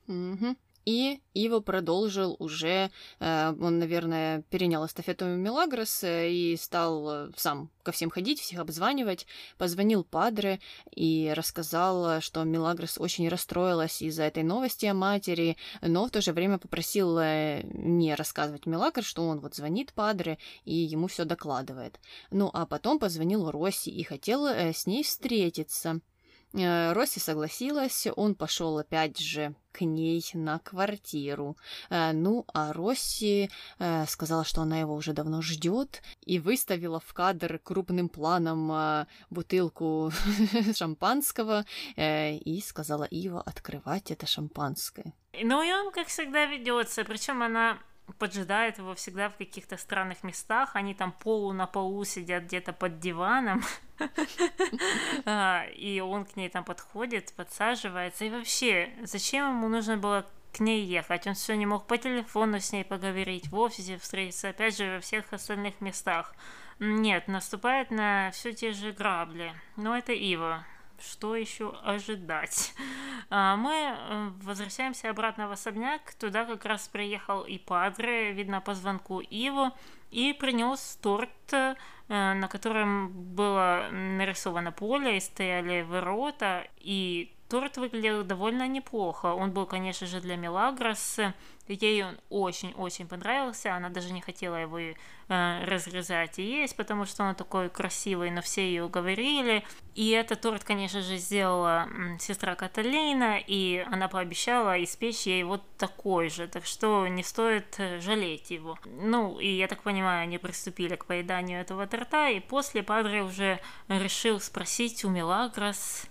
Mm-hmm. И Иво продолжил уже, э, он, наверное, перенял эстафету Мелагрос э, и стал э, сам ко всем ходить, всех обзванивать. Позвонил Падре и рассказал, что Мелагрос очень расстроилась из-за этой новости о матери, но в то же время попросил не рассказывать Мелагрос, что он вот звонит Падре и ему все докладывает. Ну, а потом позвонил Росси и хотел с ней встретиться. Э, Росси согласилась, он пошел опять же к ней на квартиру. Э, ну, а Росси э, сказала, что она его уже давно ждет, и выставила в кадр крупным планом бутылку шампанского и сказала Ива открывать это шампанское. Ну и он, как всегда, ведется. Причем она поджидает его всегда в каких-то странных местах. Они там полу на полу сидят где-то под диваном. А, и он к ней там подходит, подсаживается. И вообще, зачем ему нужно было к ней ехать? Он все не мог по телефону с ней поговорить, в офисе встретиться, опять же, во всех остальных местах. Нет, наступает на все те же грабли. Но это Ива что еще ожидать? А, мы э, возвращаемся обратно в особняк. Туда как раз приехал и Падре, видно по звонку Иву, и принес торт, э, на котором было нарисовано поле, и стояли ворота, и торт выглядел довольно неплохо. Он был, конечно же, для Мелагрос, Ей он очень-очень понравился, она даже не хотела его э, разрезать и есть, потому что он такой красивый, но все ее уговорили. И этот торт, конечно же, сделала сестра Каталина, и она пообещала испечь ей вот такой же, так что не стоит э, жалеть его. Ну, и я так понимаю, они приступили к поеданию этого торта, и после Падре уже решил спросить у Мелагрос,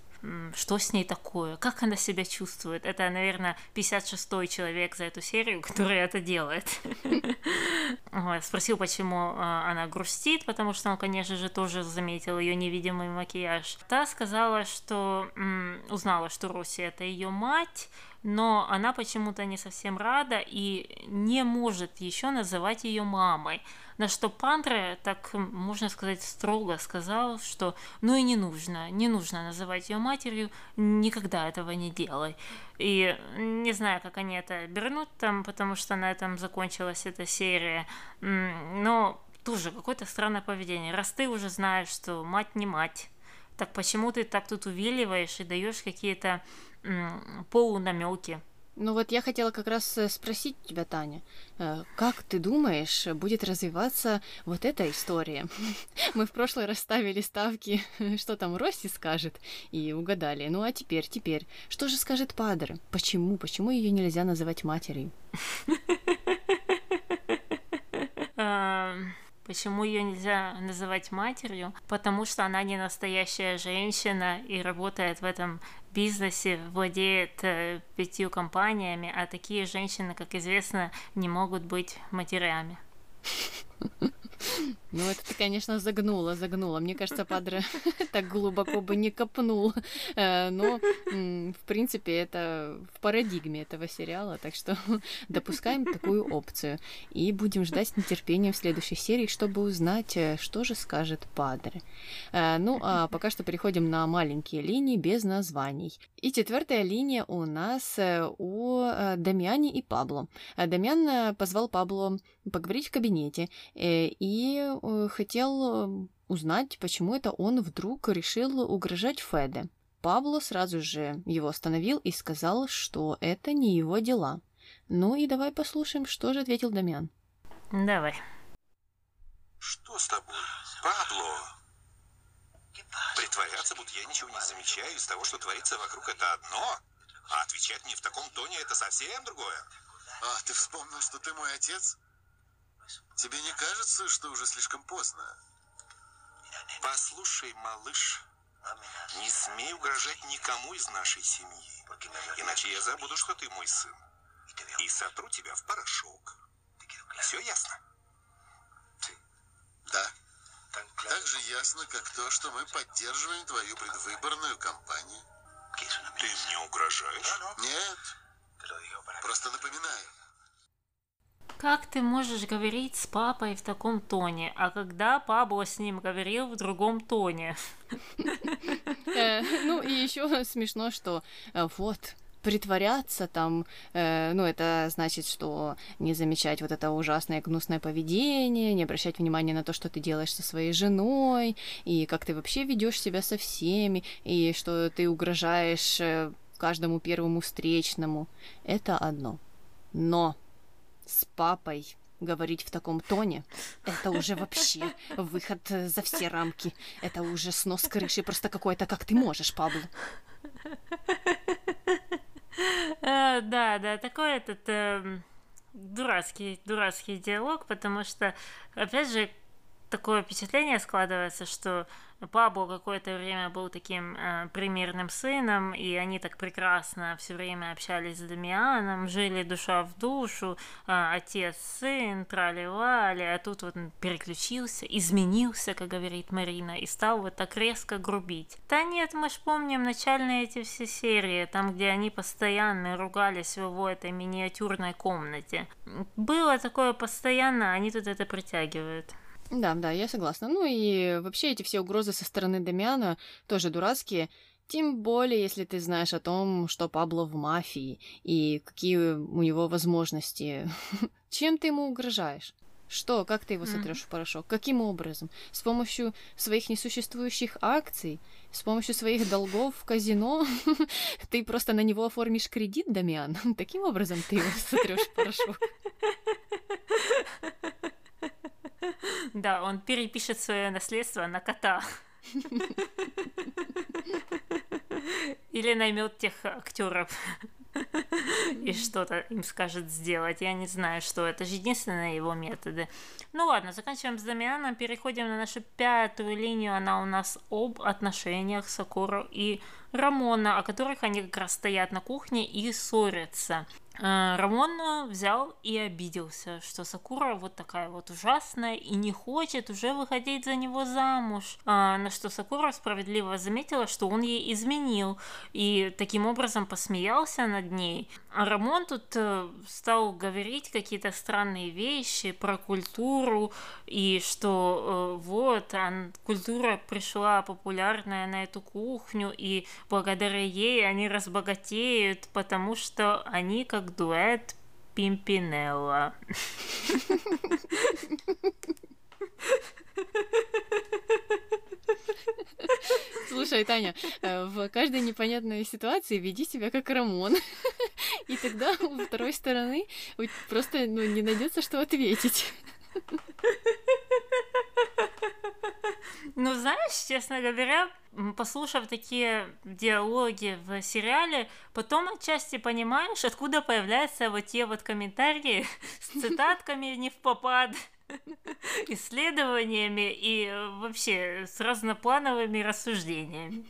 что с ней такое, как она себя чувствует. Это, наверное, 56-й человек за эту серию, который это делает. Спросил, почему а, она грустит, потому что он, конечно же, тоже заметил ее невидимый макияж. Та сказала, что узнала, что Руси это ее мать, но она почему-то не совсем рада и не может еще называть ее мамой. На что Пандре, так можно сказать, строго сказал, что ну и не нужно, не нужно называть ее матерью, никогда этого не делай. И не знаю, как они это обернут там, потому что на этом закончилась эта серия, но тоже какое-то странное поведение. Раз ты уже знаешь, что мать не мать, так почему ты так тут увиливаешь и даешь какие-то полунамеки? Ну вот я хотела как раз э, спросить тебя, Таня, э, как ты думаешь, будет развиваться вот эта история? Мы в прошлый раз ставили ставки, что там Росси скажет, и угадали. Ну а теперь, теперь, что же скажет Падре? Почему, почему ее нельзя называть матерью? Почему ее нельзя называть матерью? Потому что она не настоящая женщина и работает в этом бизнесе, владеет э, пятью компаниями, а такие женщины, как известно, не могут быть матерями. Ну, это ты, конечно, загнула, загнула. Мне кажется, Падре так глубоко бы не копнул. Э, но, в принципе, это в парадигме этого сериала, так что допускаем такую опцию. И будем ждать с нетерпением в следующей серии, чтобы узнать, э, что же скажет Падре. Э, ну, а пока что переходим на маленькие линии без названий. И четвертая линия у нас у Дамиани и Пабло. Дамиан позвал Пабло поговорить в кабинете, и хотел э, узнать, почему это он вдруг решил угрожать Феде. Пабло сразу же его остановил и сказал, что это не его дела. Ну и давай послушаем, что же ответил Дамиан. Давай. Что с тобой, Пабло? Притворяться, будто я ничего не замечаю из того, что творится вокруг, это одно, а отвечать мне в таком тоне это совсем другое. А, ты вспомнил, что ты мой отец? Тебе не кажется, что уже слишком поздно? Послушай, малыш, не смей угрожать никому из нашей семьи, иначе я забуду, что ты мой сын, и сотру тебя в порошок. Все ясно? Да. Так же ясно, как то, что мы поддерживаем твою предвыборную кампанию. Ты мне угрожаешь? Нет. Просто напоминаю. Как ты можешь говорить с папой в таком тоне, а когда Пабло с ним говорил в другом тоне? Э, ну и еще смешно, что э, вот притворяться там, э, ну, это значит, что не замечать вот это ужасное гнусное поведение, не обращать внимания на то, что ты делаешь со своей женой, и как ты вообще ведешь себя со всеми, и что ты угрожаешь каждому первому встречному. Это одно. Но с папой говорить в таком тоне, это уже вообще выход за все рамки. Это уже снос крыши просто какой-то, как ты можешь, Пабло. Э, да, да, такой этот эм, дурацкий, дурацкий диалог, потому что, опять же, такое впечатление складывается, что Пабло какое-то время был таким э, примерным сыном, и они так прекрасно все время общались с Дамианом, жили душа в душу, э, отец, сын, трали-вали, а тут вот он переключился, изменился, как говорит Марина, и стал вот так резко грубить. Да нет, мы ж помним начальные эти все серии, там, где они постоянно ругались в его этой миниатюрной комнате. Было такое постоянно, они тут это притягивают. Да, да, я согласна. Ну и вообще эти все угрозы со стороны Дамиана тоже дурацкие. Тем более, если ты знаешь о том, что Пабло в мафии и какие у него возможности. Чем ты ему угрожаешь? Что, как ты его сотрешь в порошок? Каким образом? С помощью своих несуществующих акций? С помощью своих долгов в казино? Ты просто на него оформишь кредит, Дамиан? Таким образом ты его сотрешь в порошок? Да, он перепишет свое наследство на кота. Или наймет тех актеров. и что-то им скажет сделать. Я не знаю, что это же единственные его методы. Ну ладно, заканчиваем с Дамианом, переходим на нашу пятую линию. Она у нас об отношениях Сакуру и Рамона, о которых они как раз стоят на кухне и ссорятся. Э, Рамон взял и обиделся, что Сакура вот такая вот ужасная и не хочет уже выходить за него замуж. А, на что Сакура справедливо заметила, что он ей изменил и таким образом посмеялся над ней. А Рамон тут э, стал говорить какие-то странные вещи про культуру и что э, вот культура пришла популярная на эту кухню и благодаря ей они разбогатеют, потому что они как дуэт Пимпинелла. Слушай, Таня, э, в каждой непонятной ситуации веди себя как Рамон. И тогда у второй стороны просто ну, не найдется, что ответить. Ну, знаешь, честно говоря, послушав такие диалоги в сериале, потом отчасти понимаешь, откуда появляются вот те вот комментарии с цитатками не в попад, исследованиями и вообще с разноплановыми рассуждениями.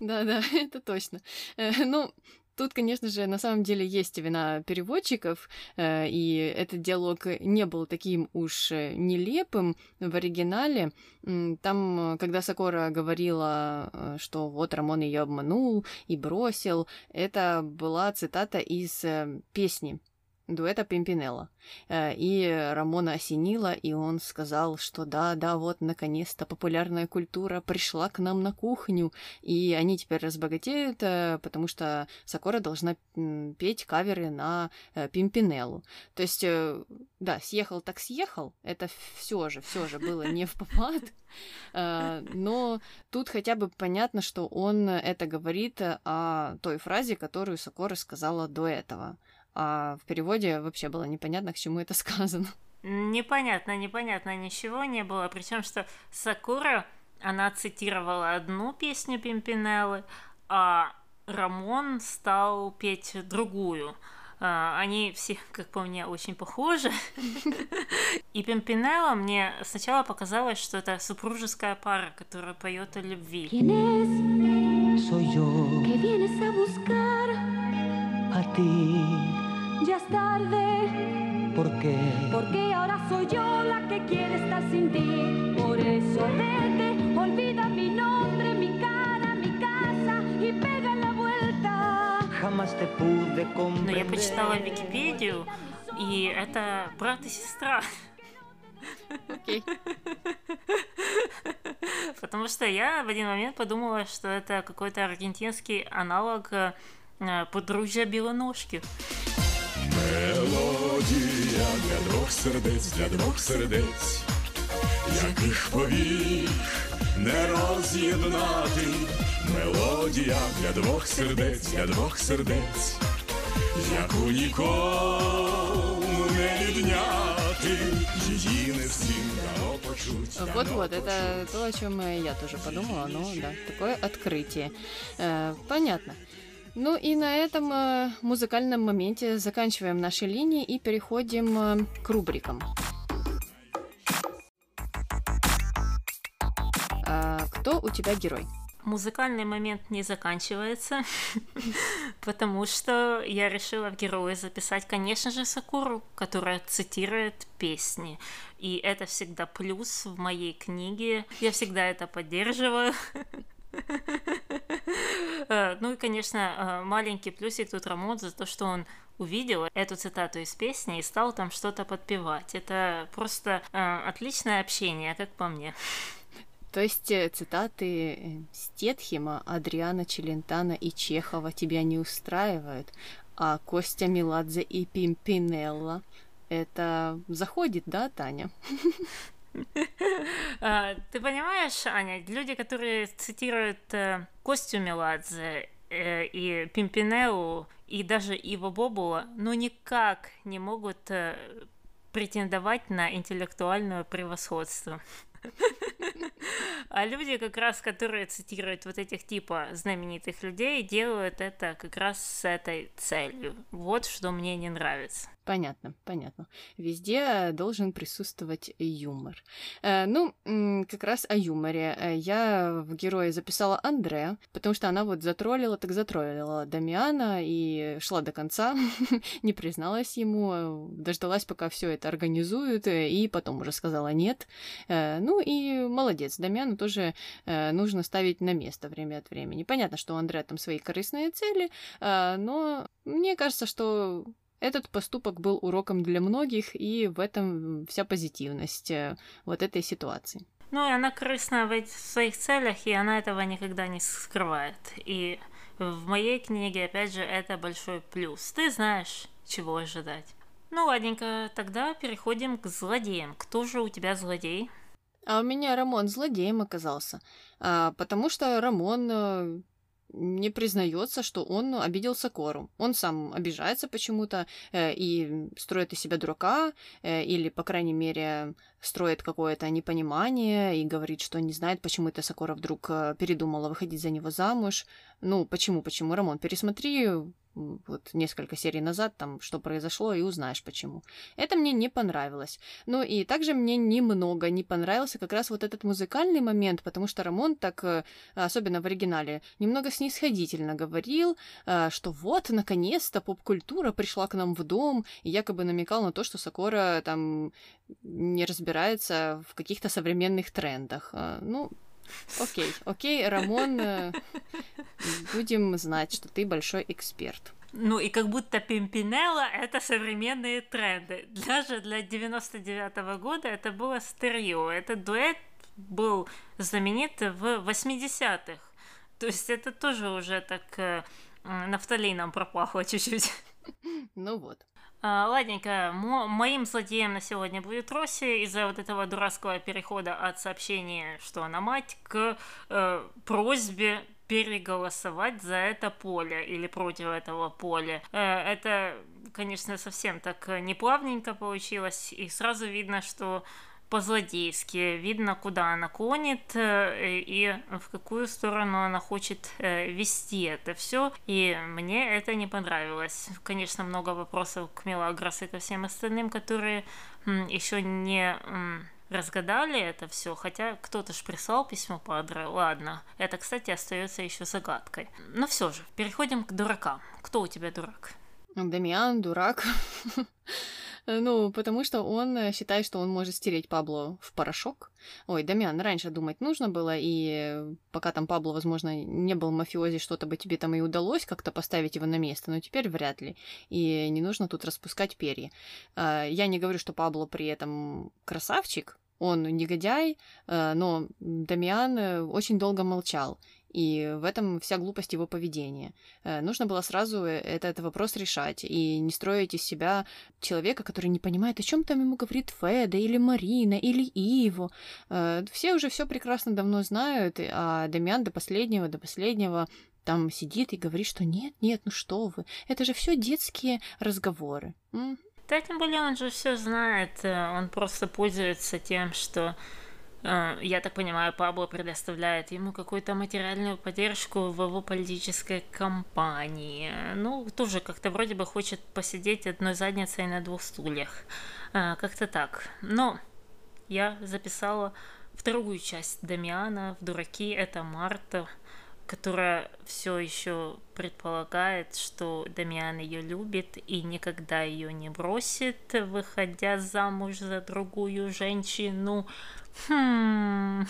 Да-да, это точно. Э, ну, Тут, конечно же, на самом деле есть вина переводчиков, э, и этот диалог не был таким уж э, нелепым в оригинале. Там, когда Сакора говорила, э, что вот Рамон ее обманул и бросил, это была цитата из песни дуэта Пимпинелла. Э, и Рамона осенила, и он сказал, что да, да, вот, наконец-то популярная культура пришла к нам на кухню, и они теперь разбогатеют, э, потому что Сакора должна петь каверы на э, Пимпинеллу. То есть, да, съехал так съехал, это все же, все же было не в попад, но тут хотя бы понятно, что он это говорит о той фразе, которую Сакора сказала до этого а в переводе вообще было непонятно, к чему это сказано. Непонятно, непонятно, ничего не было. Причем, что Сакура, она цитировала одну песню Пимпинеллы, а Рамон стал петь другую. А, они все, как по мне, очень похожи. И Пимпинелла мне сначала показалось, что это супружеская пара, которая поет о любви. Soy yo que vienes a buscar a ti. Ya es tarde. ¿Por qué? Porque ahora soy yo la que quiere estar sin ti. Por eso vete, olvida mi nombre, mi cara, mi casa y pega la vuelta. Jamás te pude comprender. Но я почитала Википедию, и это брат и сестра. Окей. Потому что я в один момент подумала, что это какой-то аргентинский аналог э, подружья Белоножки. Мелодія для двох сердець, для двох сердець, яких повік не роз'єднати. Мелодія для двох сердець, для двох сердець, яку нікому не відняти, її не всім дано почуть. Вот-вот, это то, о чем я тоже подумала, но да, такое открытие. Э, понятно. Ну и на этом э, музыкальном моменте заканчиваем наши линии и переходим э, к рубрикам. А, кто у тебя герой? Музыкальный момент не заканчивается, потому что я решила в героя записать, конечно же, Сакуру, которая цитирует песни. И это всегда плюс в моей книге. Я всегда это поддерживаю. Э, ну и, конечно, э, маленький плюсик тут Рамон за то, что он увидел эту цитату из песни и стал там что-то подпевать. Это просто э, отличное общение, как по мне. То есть цитаты Стетхима, Адриана Челентана и Чехова тебя не устраивают, а Костя Меладзе и Пимпинелла это заходит, да, Таня? А, ты понимаешь, Аня, люди, которые цитируют э, Костю Меладзе э, и Пимпинеу, и даже Ива Бобула, ну никак не могут э, претендовать на интеллектуальное превосходство. А люди, как раз, которые цитируют вот этих типа знаменитых людей, делают это как раз с этой целью. Вот что мне не нравится. Понятно, понятно. Везде должен присутствовать юмор. Э, ну, как раз о юморе. Э, я в герое записала Андре, потому что она вот затроллила, так затроллила Дамиана и шла до конца, не призналась ему, дождалась, пока все это организуют, э, и потом уже сказала нет. Ну и молодец, Дамиану тоже нужно ставить на место время от времени. Понятно, что у Андре там свои корыстные цели, но мне кажется, что этот поступок был уроком для многих, и в этом вся позитивность э, вот этой ситуации. Ну, и она корыстна в своих целях, и она этого никогда не скрывает. И в моей книге, опять же, это большой плюс. Ты знаешь, чего ожидать. Ну, ладненько, тогда переходим к злодеям. Кто же у тебя злодей? А у меня Рамон злодеем оказался. А, потому что Рамон э, не признается, что он обиделся Кору. Он сам обижается почему-то э, и строит из себя дурака, э, или, по крайней мере, строит какое-то непонимание и говорит, что не знает, почему эта Сокора вдруг э, передумала выходить за него замуж. Ну, почему, почему, Рамон, пересмотри вот несколько серий назад, там, что произошло, и узнаешь почему. Это мне не понравилось. Ну и также мне немного не понравился как раз вот этот музыкальный момент, потому что Рамон так, э, особенно в оригинале, немного снисходительно говорил, э, что вот, наконец-то поп-культура пришла к нам в дом, и якобы намекал на то, что Сокора там не разбирается в каких-то современных трендах. Э, ну, Окей, окей, Рамон, э, будем знать, что ты большой эксперт. Ну и как будто Пимпинелла — это современные тренды. Даже для 99 -го года это было стерео. Этот дуэт был знаменит в 80-х. То есть это тоже уже так э, нафталином пропахло чуть-чуть. Ну вот. А, ладненько, мо- моим злодеем на сегодня будет Росси из-за вот этого дурацкого перехода от сообщения, что она мать, к э, просьбе переголосовать за это поле или против этого поля. Э, это, конечно, совсем так неплавненько получилось, и сразу видно, что по-злодейски. Видно, куда она клонит э, и в какую сторону она хочет э, вести это все. И мне это не понравилось. Конечно, много вопросов к Мелагрос и ко всем остальным, которые еще не разгадали это все, хотя кто-то же прислал письмо Падре. Ладно, это, кстати, остается еще загадкой. Но все же, переходим к дуракам. Кто у тебя дурак? Дамиан, дурак. Э, ну, потому что он э, считает, что он может стереть Пабло в порошок. Ой, Дамиан, раньше думать нужно было, и пока там Пабло, возможно, не был мафиози, что-то бы тебе там и удалось как-то поставить его на место, но теперь вряд ли. И не нужно тут распускать перья. Э, я не говорю, что Пабло при этом красавчик, он негодяй, но Дамиан очень долго молчал. И в этом вся глупость его поведения. Э, нужно было сразу э, этот вопрос решать и не строить из себя человека, который не понимает, о чем там ему говорит Феда или Марина или Иво. Э, все уже все прекрасно давно знают, а Дамиан до последнего, до последнего там сидит и говорит, что нет, нет, ну что вы, это же все детские разговоры. Да, тем более он же все знает, он просто пользуется тем, что я так понимаю, Пабло предоставляет ему какую-то материальную поддержку в его политической кампании. Ну, тоже как-то вроде бы хочет посидеть одной задницей на двух стульях. А, как-то так. Но я записала вторую часть Дамиана в «Дураки». Это Марта, которая все еще предполагает, что Дамиан ее любит и никогда ее не бросит, выходя замуж за другую женщину. Хм.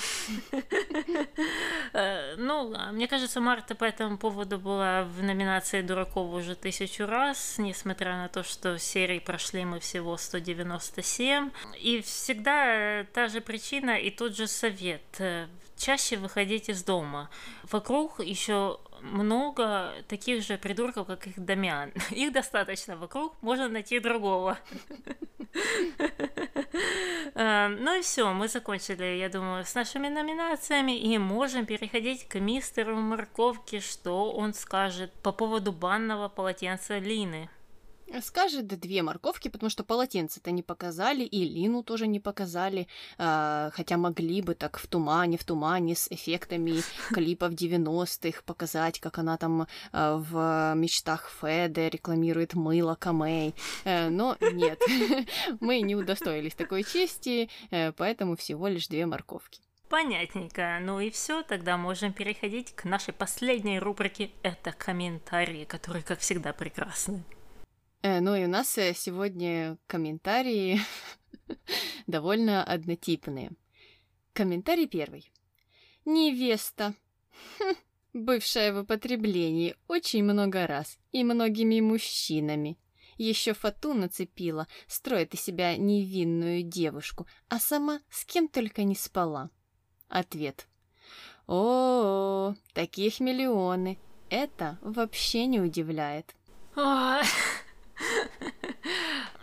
Э, ну, а мне кажется, Марта по этому поводу была в номинации дураков уже тысячу раз, несмотря на то, что серии прошли мы всего 197. И всегда та же причина и тот же совет. Э, чаще выходить из дома. Вокруг еще много таких же придурков, как их Дамиан. Их достаточно вокруг, можно найти другого. Эм, ну и все, мы закончили, я думаю, с нашими номинациями и можем переходить к мистеру Морковке, что он скажет по поводу банного полотенца Лины. Скажет две морковки, потому что полотенце-то не показали, и Лину тоже не показали, э, хотя могли бы так в тумане, в тумане с эффектами клипов 90-х показать, как она там э, в мечтах Феде рекламирует мыло Камей, э, но нет, мы не удостоились такой чести, э, поэтому всего лишь две морковки. Понятненько. Ну и все, тогда можем переходить к нашей последней рубрике. Это комментарии, которые, как всегда, прекрасны. Э, ну и у нас э, сегодня комментарии довольно однотипные. Комментарий первый. Невеста. Бывшая в употреблении очень много раз и многими мужчинами. Еще фату нацепила, строит из себя невинную девушку, а сама с кем только не спала. Ответ. О, -о, -о таких миллионы. Это вообще не удивляет.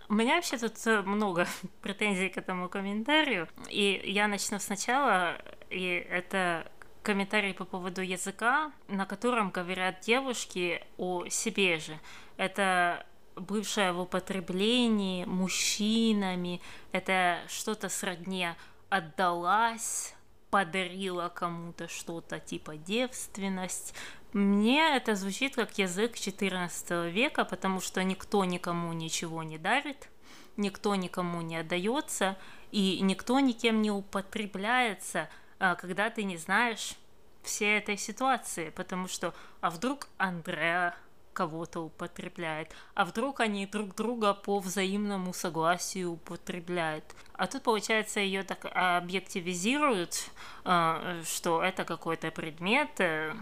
У меня вообще тут э, много претензий к этому комментарию, и я начну сначала, и это комментарий по поводу языка, на котором говорят девушки о себе же. Это бывшее в употреблении мужчинами, это что-то сродни отдалась, подарила кому-то что-то типа девственность, мне это звучит как язык XIV века, потому что никто никому ничего не дарит, никто никому не отдается, и никто никем не употребляется, а, когда ты не знаешь всей этой ситуации, потому что, а вдруг Андреа кого-то употребляет, а вдруг они друг друга по взаимному согласию употребляют. А тут, получается, ее так объективизируют, а, что это какой-то предмет, э,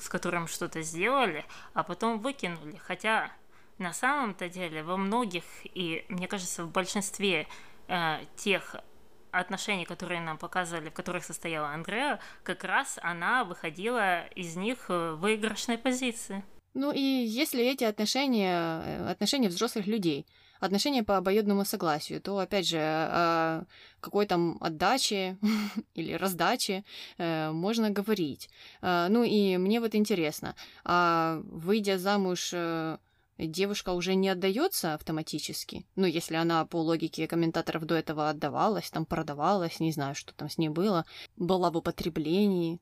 с которым что-то сделали, а потом выкинули. Хотя на самом-то деле во многих, и мне кажется, в большинстве э, тех отношений, которые нам показывали, в которых состояла Андреа, как раз она выходила из них в выигрышной позиции. Ну и если эти отношения, э, отношения взрослых людей, отношения по обоюдному согласию, то, опять же, о какой там отдаче или раздаче э, можно говорить. Э, ну и мне вот интересно, а выйдя замуж, девушка уже не отдается автоматически? Ну, если она по логике комментаторов до этого отдавалась, там продавалась, не знаю, что там с ней было, была в употреблении,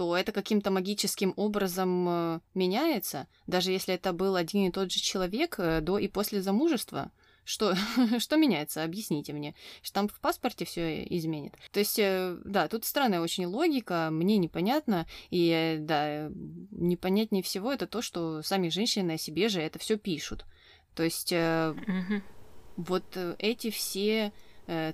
то это каким-то магическим образом э, меняется, даже если это был один и тот же человек э, до и после замужества. Что, что меняется? Объясните мне. Штамп в паспорте все изменит. То есть, э, да, тут странная очень логика, мне непонятно. И да, непонятнее всего это то, что сами женщины о себе же это все пишут. То есть, mm-hmm. вот эти все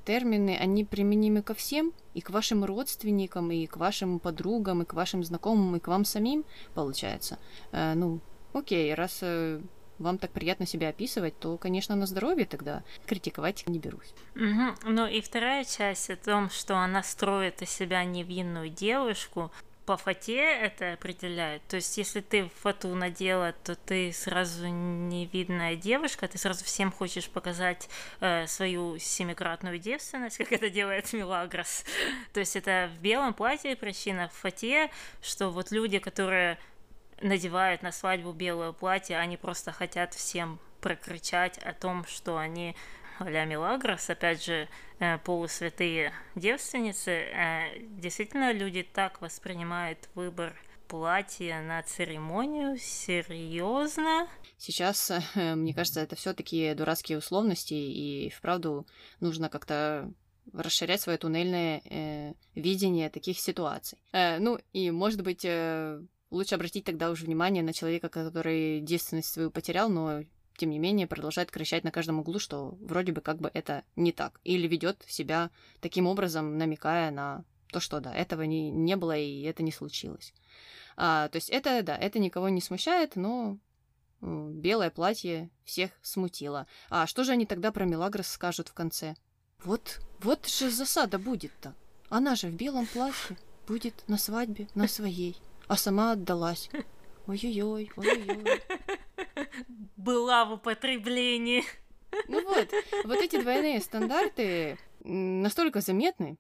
термины, они применимы ко всем, и к вашим родственникам, и к вашим подругам, и к вашим знакомым, и к вам самим, получается. Э, ну, окей, раз э, вам так приятно себя описывать, то, конечно, на здоровье тогда критиковать не берусь. Угу. Ну и вторая часть о том, что она строит из себя невинную девушку, по фате это определяет. То есть, если ты фату надела, то ты сразу невидная девушка, ты сразу всем хочешь показать э, свою семикратную девственность, как это делает Милагрос. То есть, это в белом платье причина, в фате, что вот люди, которые надевают на свадьбу белое платье, они просто хотят всем прокричать о том, что они а-ля Милагрос, опять же, э, полусвятые девственницы, э, действительно люди так воспринимают выбор платья на церемонию серьезно. Сейчас, э, мне кажется, это все-таки дурацкие условности, и вправду нужно как-то расширять свое туннельное э, видение таких ситуаций. Э, ну и, может быть, э, лучше обратить тогда уже внимание на человека, который девственность свою потерял, но тем не менее, продолжает кричать на каждом углу, что вроде бы как бы это не так. Или ведет себя таким образом, намекая на то, что да, этого не, не было и это не случилось. А, то есть это, да, это никого не смущает, но белое платье всех смутило. А что же они тогда про Мелагрос скажут в конце? Вот, вот же засада будет-то. Она же в белом платье будет на свадьбе, на своей, а сама отдалась. Ой-ой-ой, ой-ой-ой была в употреблении. Ну вот, вот эти двойные стандарты настолько заметны.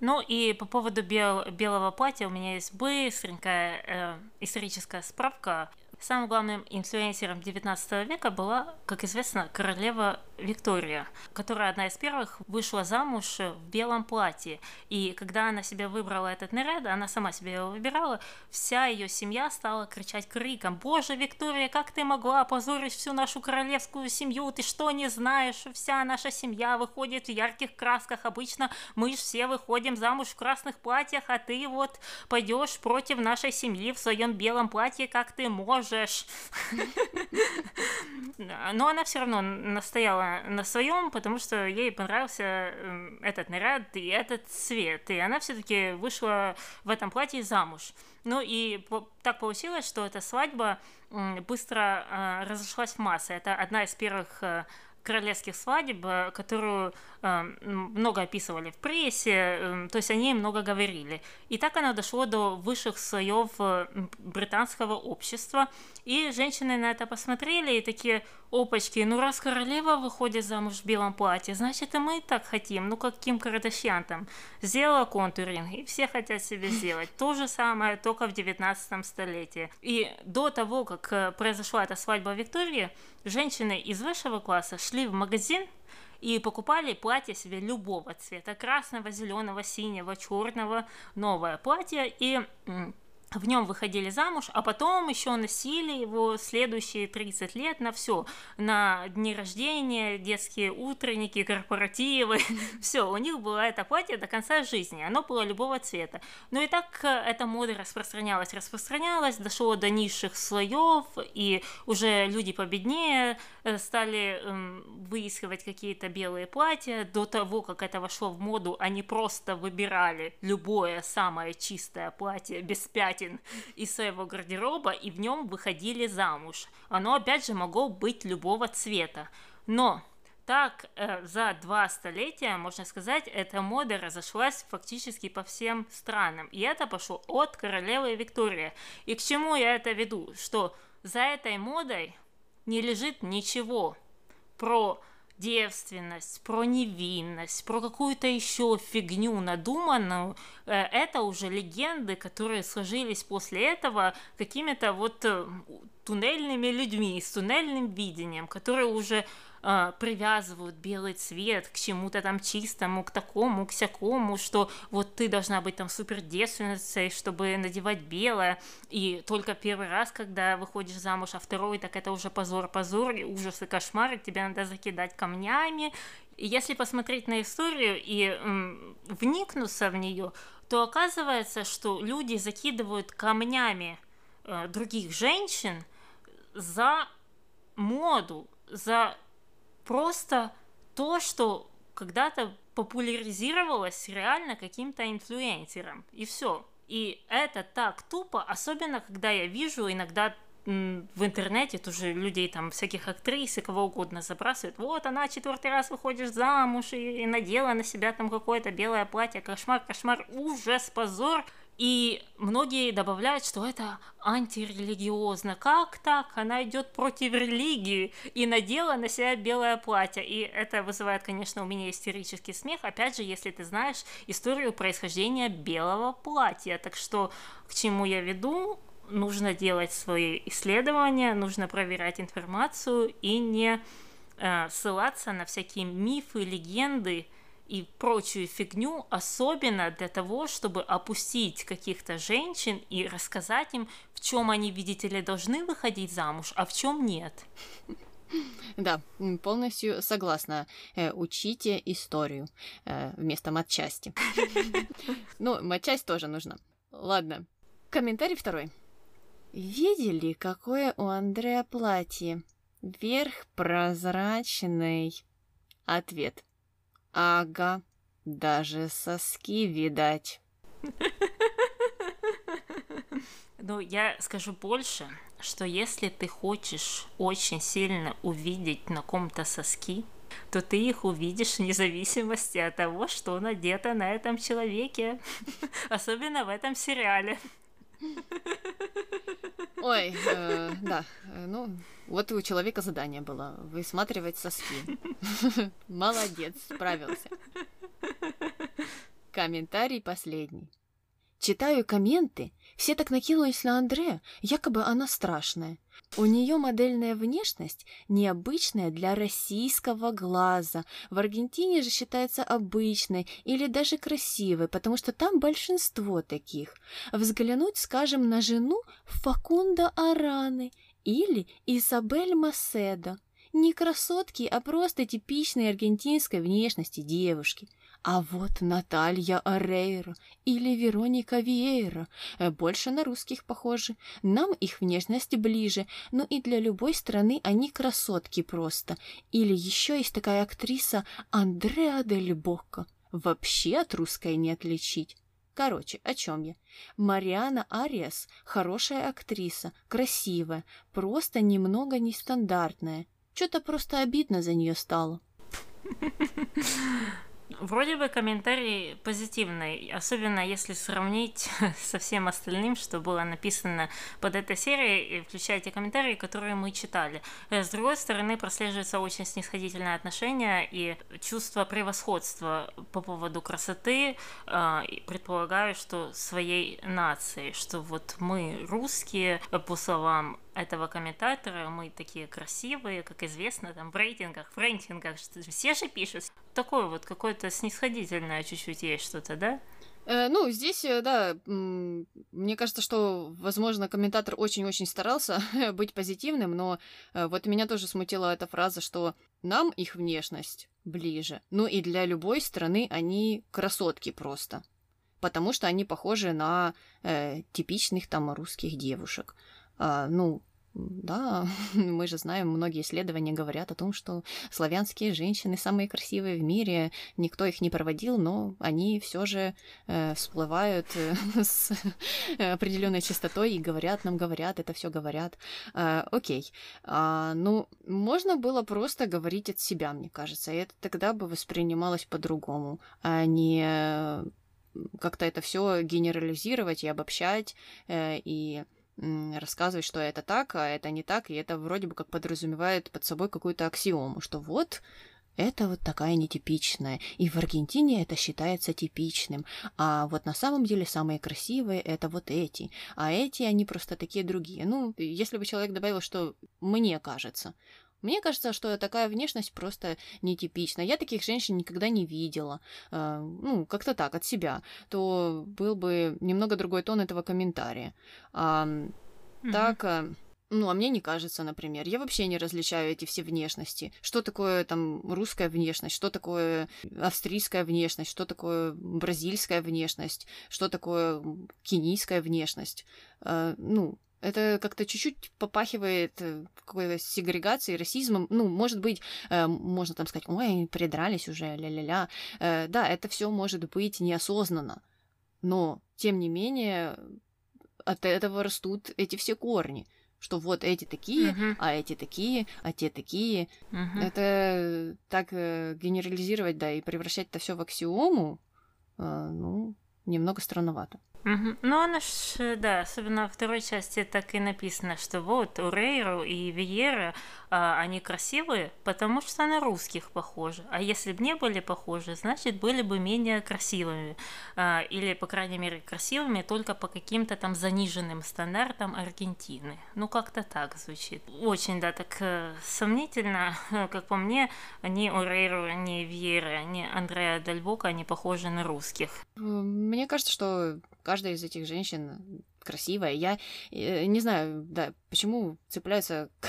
Ну и по поводу бел- белого платья у меня есть быстренькая э, историческая справка. Самым главным инфлюенсером 19 века была, как известно, королева Виктория, которая одна из первых вышла замуж в белом платье. И когда она себе выбрала этот наряд, она сама себе его выбирала, вся ее семья стала кричать криком «Боже, Виктория, как ты могла опозорить всю нашу королевскую семью? Ты что, не знаешь? Вся наша семья выходит в ярких красках. Обычно мы же все выходим замуж в красных платьях, а ты вот пойдешь против нашей семьи в своем белом платье, как ты можешь?» Но она все равно настояла на своем, потому что ей понравился эм, этот наряд и этот цвет. И она все-таки вышла в этом платье замуж. Ну и так получилось, что эта свадьба быстро э, разошлась в массы. Это одна из первых э, королевских свадеб, э, которую э, много описывали в прессе, э, то есть о ней много говорили. И так оно дошло до высших слоев британского общества, и женщины на это посмотрели и такие, опачки, ну раз королева выходит замуж в белом платье, значит и мы так хотим, ну как Ким Кардашьян там сделала контуринг, и все хотят себе сделать. То же самое, только в 19 столетии. И до того, как произошла эта свадьба Виктории, женщины из высшего класса шли в магазин и покупали платье себе любого цвета, красного, зеленого, синего, черного, новое платье, и в нем выходили замуж, а потом еще носили его следующие 30 лет на все, на дни рождения, детские утренники, корпоративы, все, у них было это платье до конца жизни, оно было любого цвета. Ну и так э, эта мода распространялась, распространялась, дошло до низших слоев, и уже люди победнее стали эм, выискивать какие-то белые платья. До того, как это вошло в моду, они просто выбирали любое самое чистое платье без пятен из своего гардероба и в нем выходили замуж. Оно опять же могло быть любого цвета. Но так, э, за два столетия, можно сказать, эта мода разошлась фактически по всем странам. И это пошло от королевы Виктории. И к чему я это веду? Что за этой модой не лежит ничего про девственность, про невинность, про какую-то еще фигню надуманную, э, это уже легенды, которые сложились после этого какими-то вот э, туннельными людьми, с туннельным видением, которые уже э, привязывают белый цвет к чему-то там чистому, к такому, к всякому, что вот ты должна быть там супер девственницей, чтобы надевать белое, и только первый раз, когда выходишь замуж, а второй, так это уже позор, позор, и ужас и кошмар, и тебя надо закидать камнями. И если посмотреть на историю и м, вникнуться в нее, то оказывается, что люди закидывают камнями э, других женщин за моду, за просто то, что когда-то популяризировалось реально каким-то инфлюенсером. И все. И это так тупо, особенно когда я вижу иногда в интернете тоже людей там всяких актрис и кого угодно забрасывают. Вот она четвертый раз выходишь замуж и, и надела на себя там какое-то белое платье. Кошмар, кошмар, ужас, позор. И многие добавляют, что это антирелигиозно. Как так? Она идет против религии и надела на себя белое платье. И это вызывает, конечно, у меня истерический смех. Опять же, если ты знаешь историю происхождения белого платья. Так что к чему я веду? Нужно делать свои исследования, нужно проверять информацию и не э, ссылаться на всякие мифы, легенды, и прочую фигню, особенно для того, чтобы опустить каких-то женщин и рассказать им, в чем они, видите ли, должны выходить замуж, а в чем нет. Да, полностью согласна. Э, учите историю э, вместо матчасти. Ну, матчасть тоже нужна. Ладно. Комментарий второй. Видели, какое у Андрея платье? Верх прозрачный. Ответ. Ага, даже соски видать. Ну, я скажу больше, что если ты хочешь очень сильно увидеть на ком-то соски, то ты их увидишь вне зависимости от того, что надето на этом человеке. Особенно в этом сериале. Ой, э, да, э, ну, вот у человека задание было высматривать соски. Молодец, справился. Комментарий последний. Читаю комменты, все так накинулись на Андрея, якобы она страшная. У нее модельная внешность необычная для российского глаза. В Аргентине же считается обычной или даже красивой, потому что там большинство таких. Взглянуть, скажем, на жену Факунда Араны или Изабель Маседо. Не красотки, а просто типичной аргентинской внешности девушки. А вот Наталья Арейра или Вероника Виейра э, больше на русских похожи. Нам их внешность ближе, но и для любой страны они красотки просто. Или еще есть такая актриса Андреа Дель Бокко. Вообще от русской не отличить. Короче, о чем я? Мариана Ариас – хорошая актриса, красивая, просто немного нестандартная. Что-то просто обидно за нее стало. Вроде бы комментарий позитивный, особенно если сравнить со всем остальным, что было написано под этой серией, включая те комментарии, которые мы читали. Э, с другой стороны, прослеживается очень снисходительное отношение и чувство превосходства по поводу красоты, э, предполагаю, что своей нации, что вот мы русские, по словам этого комментатора, мы такие красивые, как известно, там в рейтингах, в рейтингах, все же пишут. Такое вот какое-то снисходительное чуть-чуть есть что-то, да? Э, ну, здесь, э, да, мне кажется, что, возможно, комментатор очень-очень старался быть позитивным, но э, вот меня тоже смутила эта фраза, что нам их внешность ближе. Ну и для любой страны они красотки просто. Потому что они похожи на э, типичных там русских девушек. А, ну, да, мы же знаем, многие исследования говорят о том, что славянские женщины самые красивые в мире. Никто их не проводил, но они все же э, всплывают э, с определенной частотой и говорят нам, говорят, это все говорят. Э, окей. А, ну, можно было просто говорить от себя, мне кажется, и это тогда бы воспринималось по-другому, а не как-то это все генерализировать и обобщать э, и рассказывать, что это так, а это не так, и это вроде бы как подразумевает под собой какую-то аксиому, что вот это вот такая нетипичная, и в Аргентине это считается типичным, а вот на самом деле самые красивые это вот эти, а эти они просто такие другие. Ну, если бы человек добавил, что мне кажется, мне кажется, что такая внешность просто нетипична. Я таких женщин никогда не видела. Э, ну, как-то так, от себя. То был бы немного другой тон этого комментария. А, mm-hmm. Так... Э, ну, а мне не кажется, например. Я вообще не различаю эти все внешности. Что такое там русская внешность, что такое австрийская внешность, что такое бразильская внешность, что такое кенийская внешность. Э, ну, это как-то чуть-чуть попахивает э, какой-то сегрегацией, расизмом. Ну, может быть, э, можно там сказать, ой, придрались уже, ля-ля-ля. Э, да, это все может быть неосознанно. Но, тем не менее, от этого растут эти все корни что вот эти такие, uh-huh. а эти такие, а те такие. Uh-huh. Это так э, генерализировать, да, и превращать это все в аксиому, э, ну, немного странновато. Ну, она ж, да, особенно во второй части так и написано, что вот у Рейру и Виера а, они красивые, потому что на русских похожи. А если бы не были похожи, значит, были бы менее красивыми. А, или, по крайней мере, красивыми только по каким-то там заниженным стандартам Аргентины. Ну, как-то так звучит. Очень, да, так э, сомнительно, как по мне, ни у Рейру, ни Вьера, ни Андреа Дальбока, они похожи на русских. Мне кажется, что каждая из этих женщин красивая. Я э, не знаю, да, почему цепляются к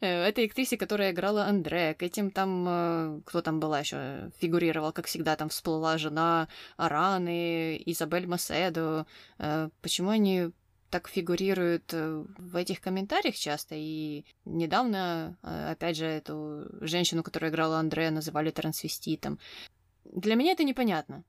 этой актрисе, которая играла Андре, к этим там, э, кто там была еще, фигурировал, как всегда, там всплыла жена Араны, Изабель Маседо. Э, почему они так фигурируют в этих комментариях часто, и недавно, опять же, эту женщину, которая играла Андре, называли трансвеститом. Для меня это непонятно.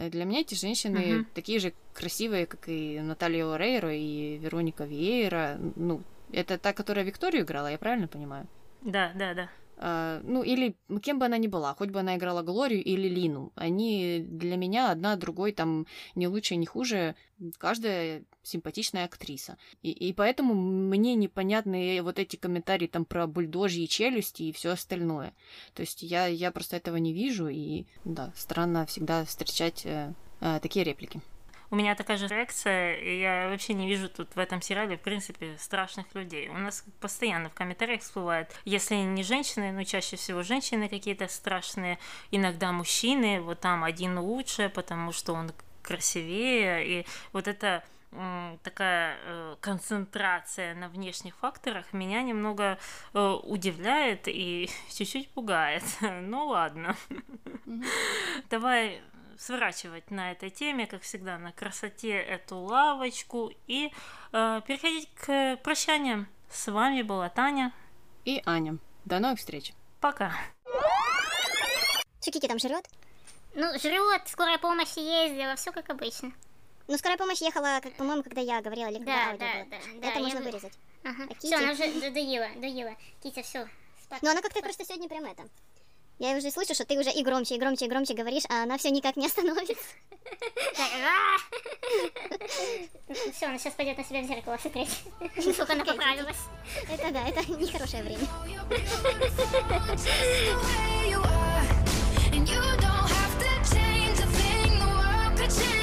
Э, для меня эти женщины uh-huh. такие же красивые, как и Наталья Орейро и Вероника Виейра. Ну, это та, которая Викторию играла, я правильно понимаю? Да, да, да. А, ну, или кем бы она ни была, хоть бы она играла Глорию или Лину. Они для меня одна другой там не лучше, не хуже. Каждая симпатичная актриса. И, и поэтому мне непонятны вот эти комментарии там про бульдожьи челюсти и все остальное. То есть я, я просто этого не вижу, и да, странно всегда встречать э, э, такие реплики. У меня такая же реакция, и я вообще не вижу тут в этом сериале, в принципе, страшных людей. У нас постоянно в комментариях всплывает, если не женщины, но чаще всего женщины какие-то страшные, иногда мужчины, вот там один лучше, потому что он красивее, и вот это такая э, концентрация на внешних факторах меня немного э, удивляет и чуть-чуть пугает. ну ладно. Давай сворачивать на этой теме, как всегда, на красоте эту лавочку и э, переходить к прощаниям. С вами была Таня и Аня. До новых встреч. Пока. Кики там жрет? Ну, жрет, скорая помощь ездила, все как обычно. Ну, скорая помощь ехала, как, по-моему, когда я говорила, или когда да, да, да, Это да, можно я... вырезать. Ага. А Все, она уже доела, доела. Китя, все. Ну, она как-то просто сегодня прям это. Я уже слышу, что ты уже и громче, и громче, и громче говоришь, а она все никак не остановится. Все, она сейчас пойдет на себя в зеркало смотреть. Сколько она поправилась. Это да, это нехорошее время. Change.